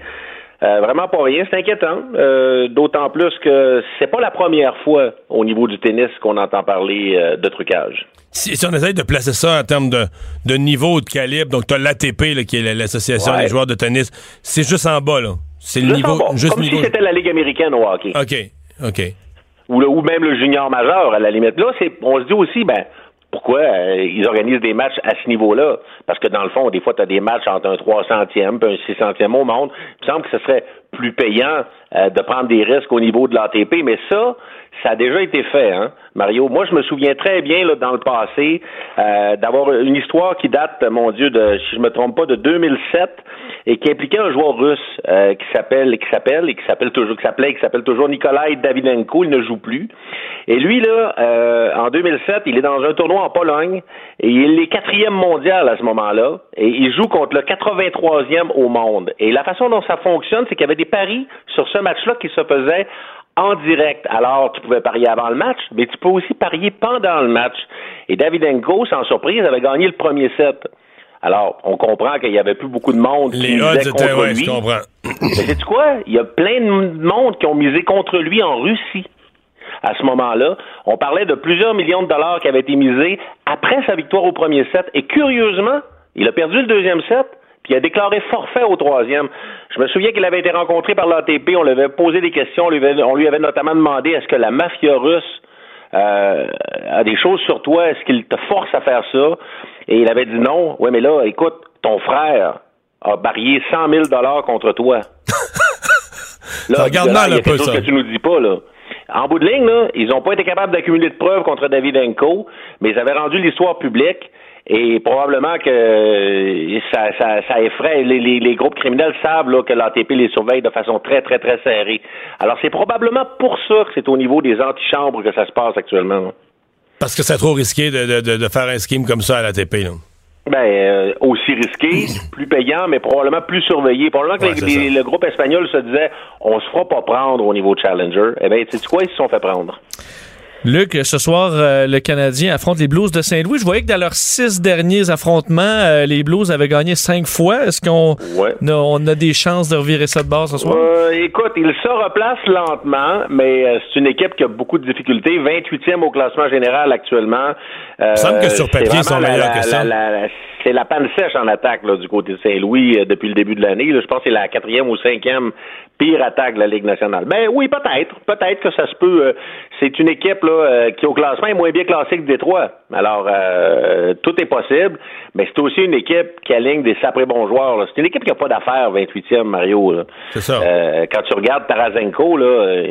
Euh, vraiment pas rien, c'est inquiétant. Euh, D'autant plus que c'est pas la première fois au niveau du tennis qu'on entend parler euh, de trucage. Si, si, on essaye de placer ça en termes de, de niveau, de calibre, donc tu as l'ATP, qui est l'association ouais. des joueurs de tennis, c'est juste en bas, là. C'est le niveau. Juste Comme niveau... si c'était la Ligue américaine au hockey. OK. OK ou, le, ou même le junior majeur à la limite. Là, c'est, on se dit aussi, ben, pourquoi euh, ils organisent des matchs à ce niveau-là? Parce que dans le fond, des fois, tu as des matchs entre un 300e et un 600e au monde. Il me semble que ce serait plus payant euh, de prendre des risques au niveau de l'ATP, mais ça, ça a déjà été fait, hein, Mario. Moi, je me souviens très bien là, dans le passé euh, d'avoir une histoire qui date, mon Dieu, de, si je me trompe pas, de 2007 et qui impliquait un joueur russe euh, qui s'appelle, qui s'appelle et qui s'appelle toujours, qui s'appelait, qui s'appelle toujours Nikolai Davidenko. Il ne joue plus. Et lui là, euh, en 2007, il est dans un tournoi en Pologne et il est quatrième mondial à ce moment-là et il joue contre le 83e au monde. Et la façon dont ça fonctionne, c'est qu'il y avait des paris sur ce match-là qui se faisaient en direct. Alors, tu pouvais parier avant le match, mais tu peux aussi parier pendant le match. Et Davidenko, sans surprise, avait gagné le premier set. Alors, on comprend qu'il n'y avait plus beaucoup de monde qui Les misait contre ouais, lui. Je comprends. Mais sais-tu quoi? Il y a plein de monde qui ont misé contre lui en Russie à ce moment-là. On parlait de plusieurs millions de dollars qui avaient été misés après sa victoire au premier set. Et curieusement, il a perdu le deuxième set, il a déclaré forfait au troisième. Je me souviens qu'il avait été rencontré par l'ATP, on lui avait posé des questions, on lui avait, on lui avait notamment demandé est-ce que la mafia russe euh, a des choses sur toi, est-ce qu'il te force à faire ça? Et il avait dit non. Oui, mais là, écoute, ton frère a barillé 100 000 dollars contre toi. là, regarde a un peu quelque chose ça. que tu nous dis pas, là. En bout de ligne, là, ils n'ont pas été capables d'accumuler de preuves contre Davidenko, mais ils avaient rendu l'histoire publique. Et probablement que euh, ça, ça, ça effraie. Les, les, les groupes criminels savent là, que l'ATP les surveille de façon très, très, très serrée. Alors, c'est probablement pour ça que c'est au niveau des antichambres que ça se passe actuellement. là. Parce que c'est trop risqué de, de, de, faire un scheme comme ça à l'ATP. Ben, euh, aussi risqué, plus payant, mais probablement plus surveillé. Probablement que Ouais, les- les- le groupe espagnol se disait on se fera pas prendre au niveau Challenger. Eh bien, tu sais quoi, ils se sont fait prendre? Luc, ce soir, euh, le Canadien affronte les Blues de Saint-Louis. Je voyais que dans leurs six derniers affrontements, euh, les Blues avaient gagné cinq fois. Est-ce qu'on Ouais. a, on a des chances de revirer ça de base ce soir? Euh, écoute, il se replace lentement, mais euh, c'est une équipe qui a beaucoup de difficultés. 28e au classement général actuellement. Euh, me semble que sur c'est papier, ils sont meilleurs la- que ça. la- la- c'est la panne sèche en attaque là, du côté de Saint-Louis euh, depuis le début de l'année. Je pense que c'est la quatrième ou cinquième pire attaque de la Ligue nationale. Ben oui, peut-être. Peut-être que ça se peut. euh, c'est une équipe là, euh, qui, au classement, est moins bien classée que Détroit. Alors, euh, tout est possible, mais c'est aussi une équipe qui aligne des saprés bons joueurs. C'est une équipe qui n'a pas d'affaires, 28e, Mario. C'est ça. Euh, quand tu regardes Tarasenko, là,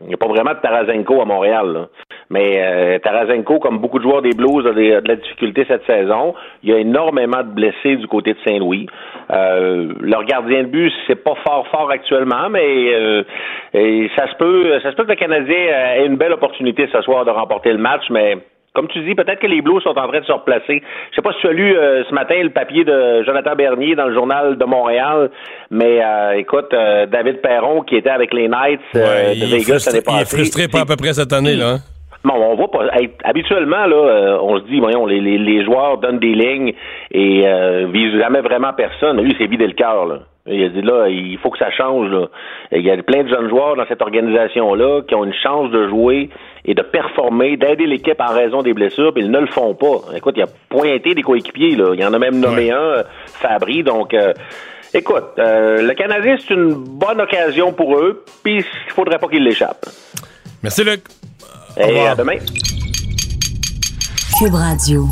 il n'y a pas vraiment de Tarasenko à Montréal. là. Mais euh, Tarasenko, comme beaucoup de joueurs des Blues, a, des- a de la difficulté cette saison. Il y a énormément de blessés du côté de Saint-Louis. Euh, leur gardien de but, c'est pas fort fort actuellement, mais euh, et ça se peut, ça se peut que le Canadien ait une belle opportunité ce soir de remporter le match, mais comme tu dis, peut-être que les Blues sont en train de se replacer. Je sais pas si tu as lu euh, ce matin le papier de Jonathan Bernier dans le journal de Montréal, mais euh, écoute, euh, David Perron qui était avec les Knights euh, Ouais, de Vegas frustré, l'année il est passée. frustré pas à peu près cette année. là. hein? Bon, on voit pas. habituellement, là, euh, on se dit, voyons, les, les, les joueurs donnent des lignes et euh, visent jamais vraiment personne. Lui, c'est vidé le cœur, là. Il a dit là, il faut que ça change. Là. Il y a plein de jeunes joueurs dans cette organisation-là qui ont une chance de jouer et de performer, d'aider l'équipe en raison des blessures, puis ils ne le font pas. Écoute, il a pointé des coéquipiers, là. Il y en a même nommé un, Fabry, donc euh, écoute, euh, le Canadien, c'est une bonne occasion pour eux, puis il faudrait pas qu'ils l'échappent. Merci, Luc. Et à demain. Cube Radio.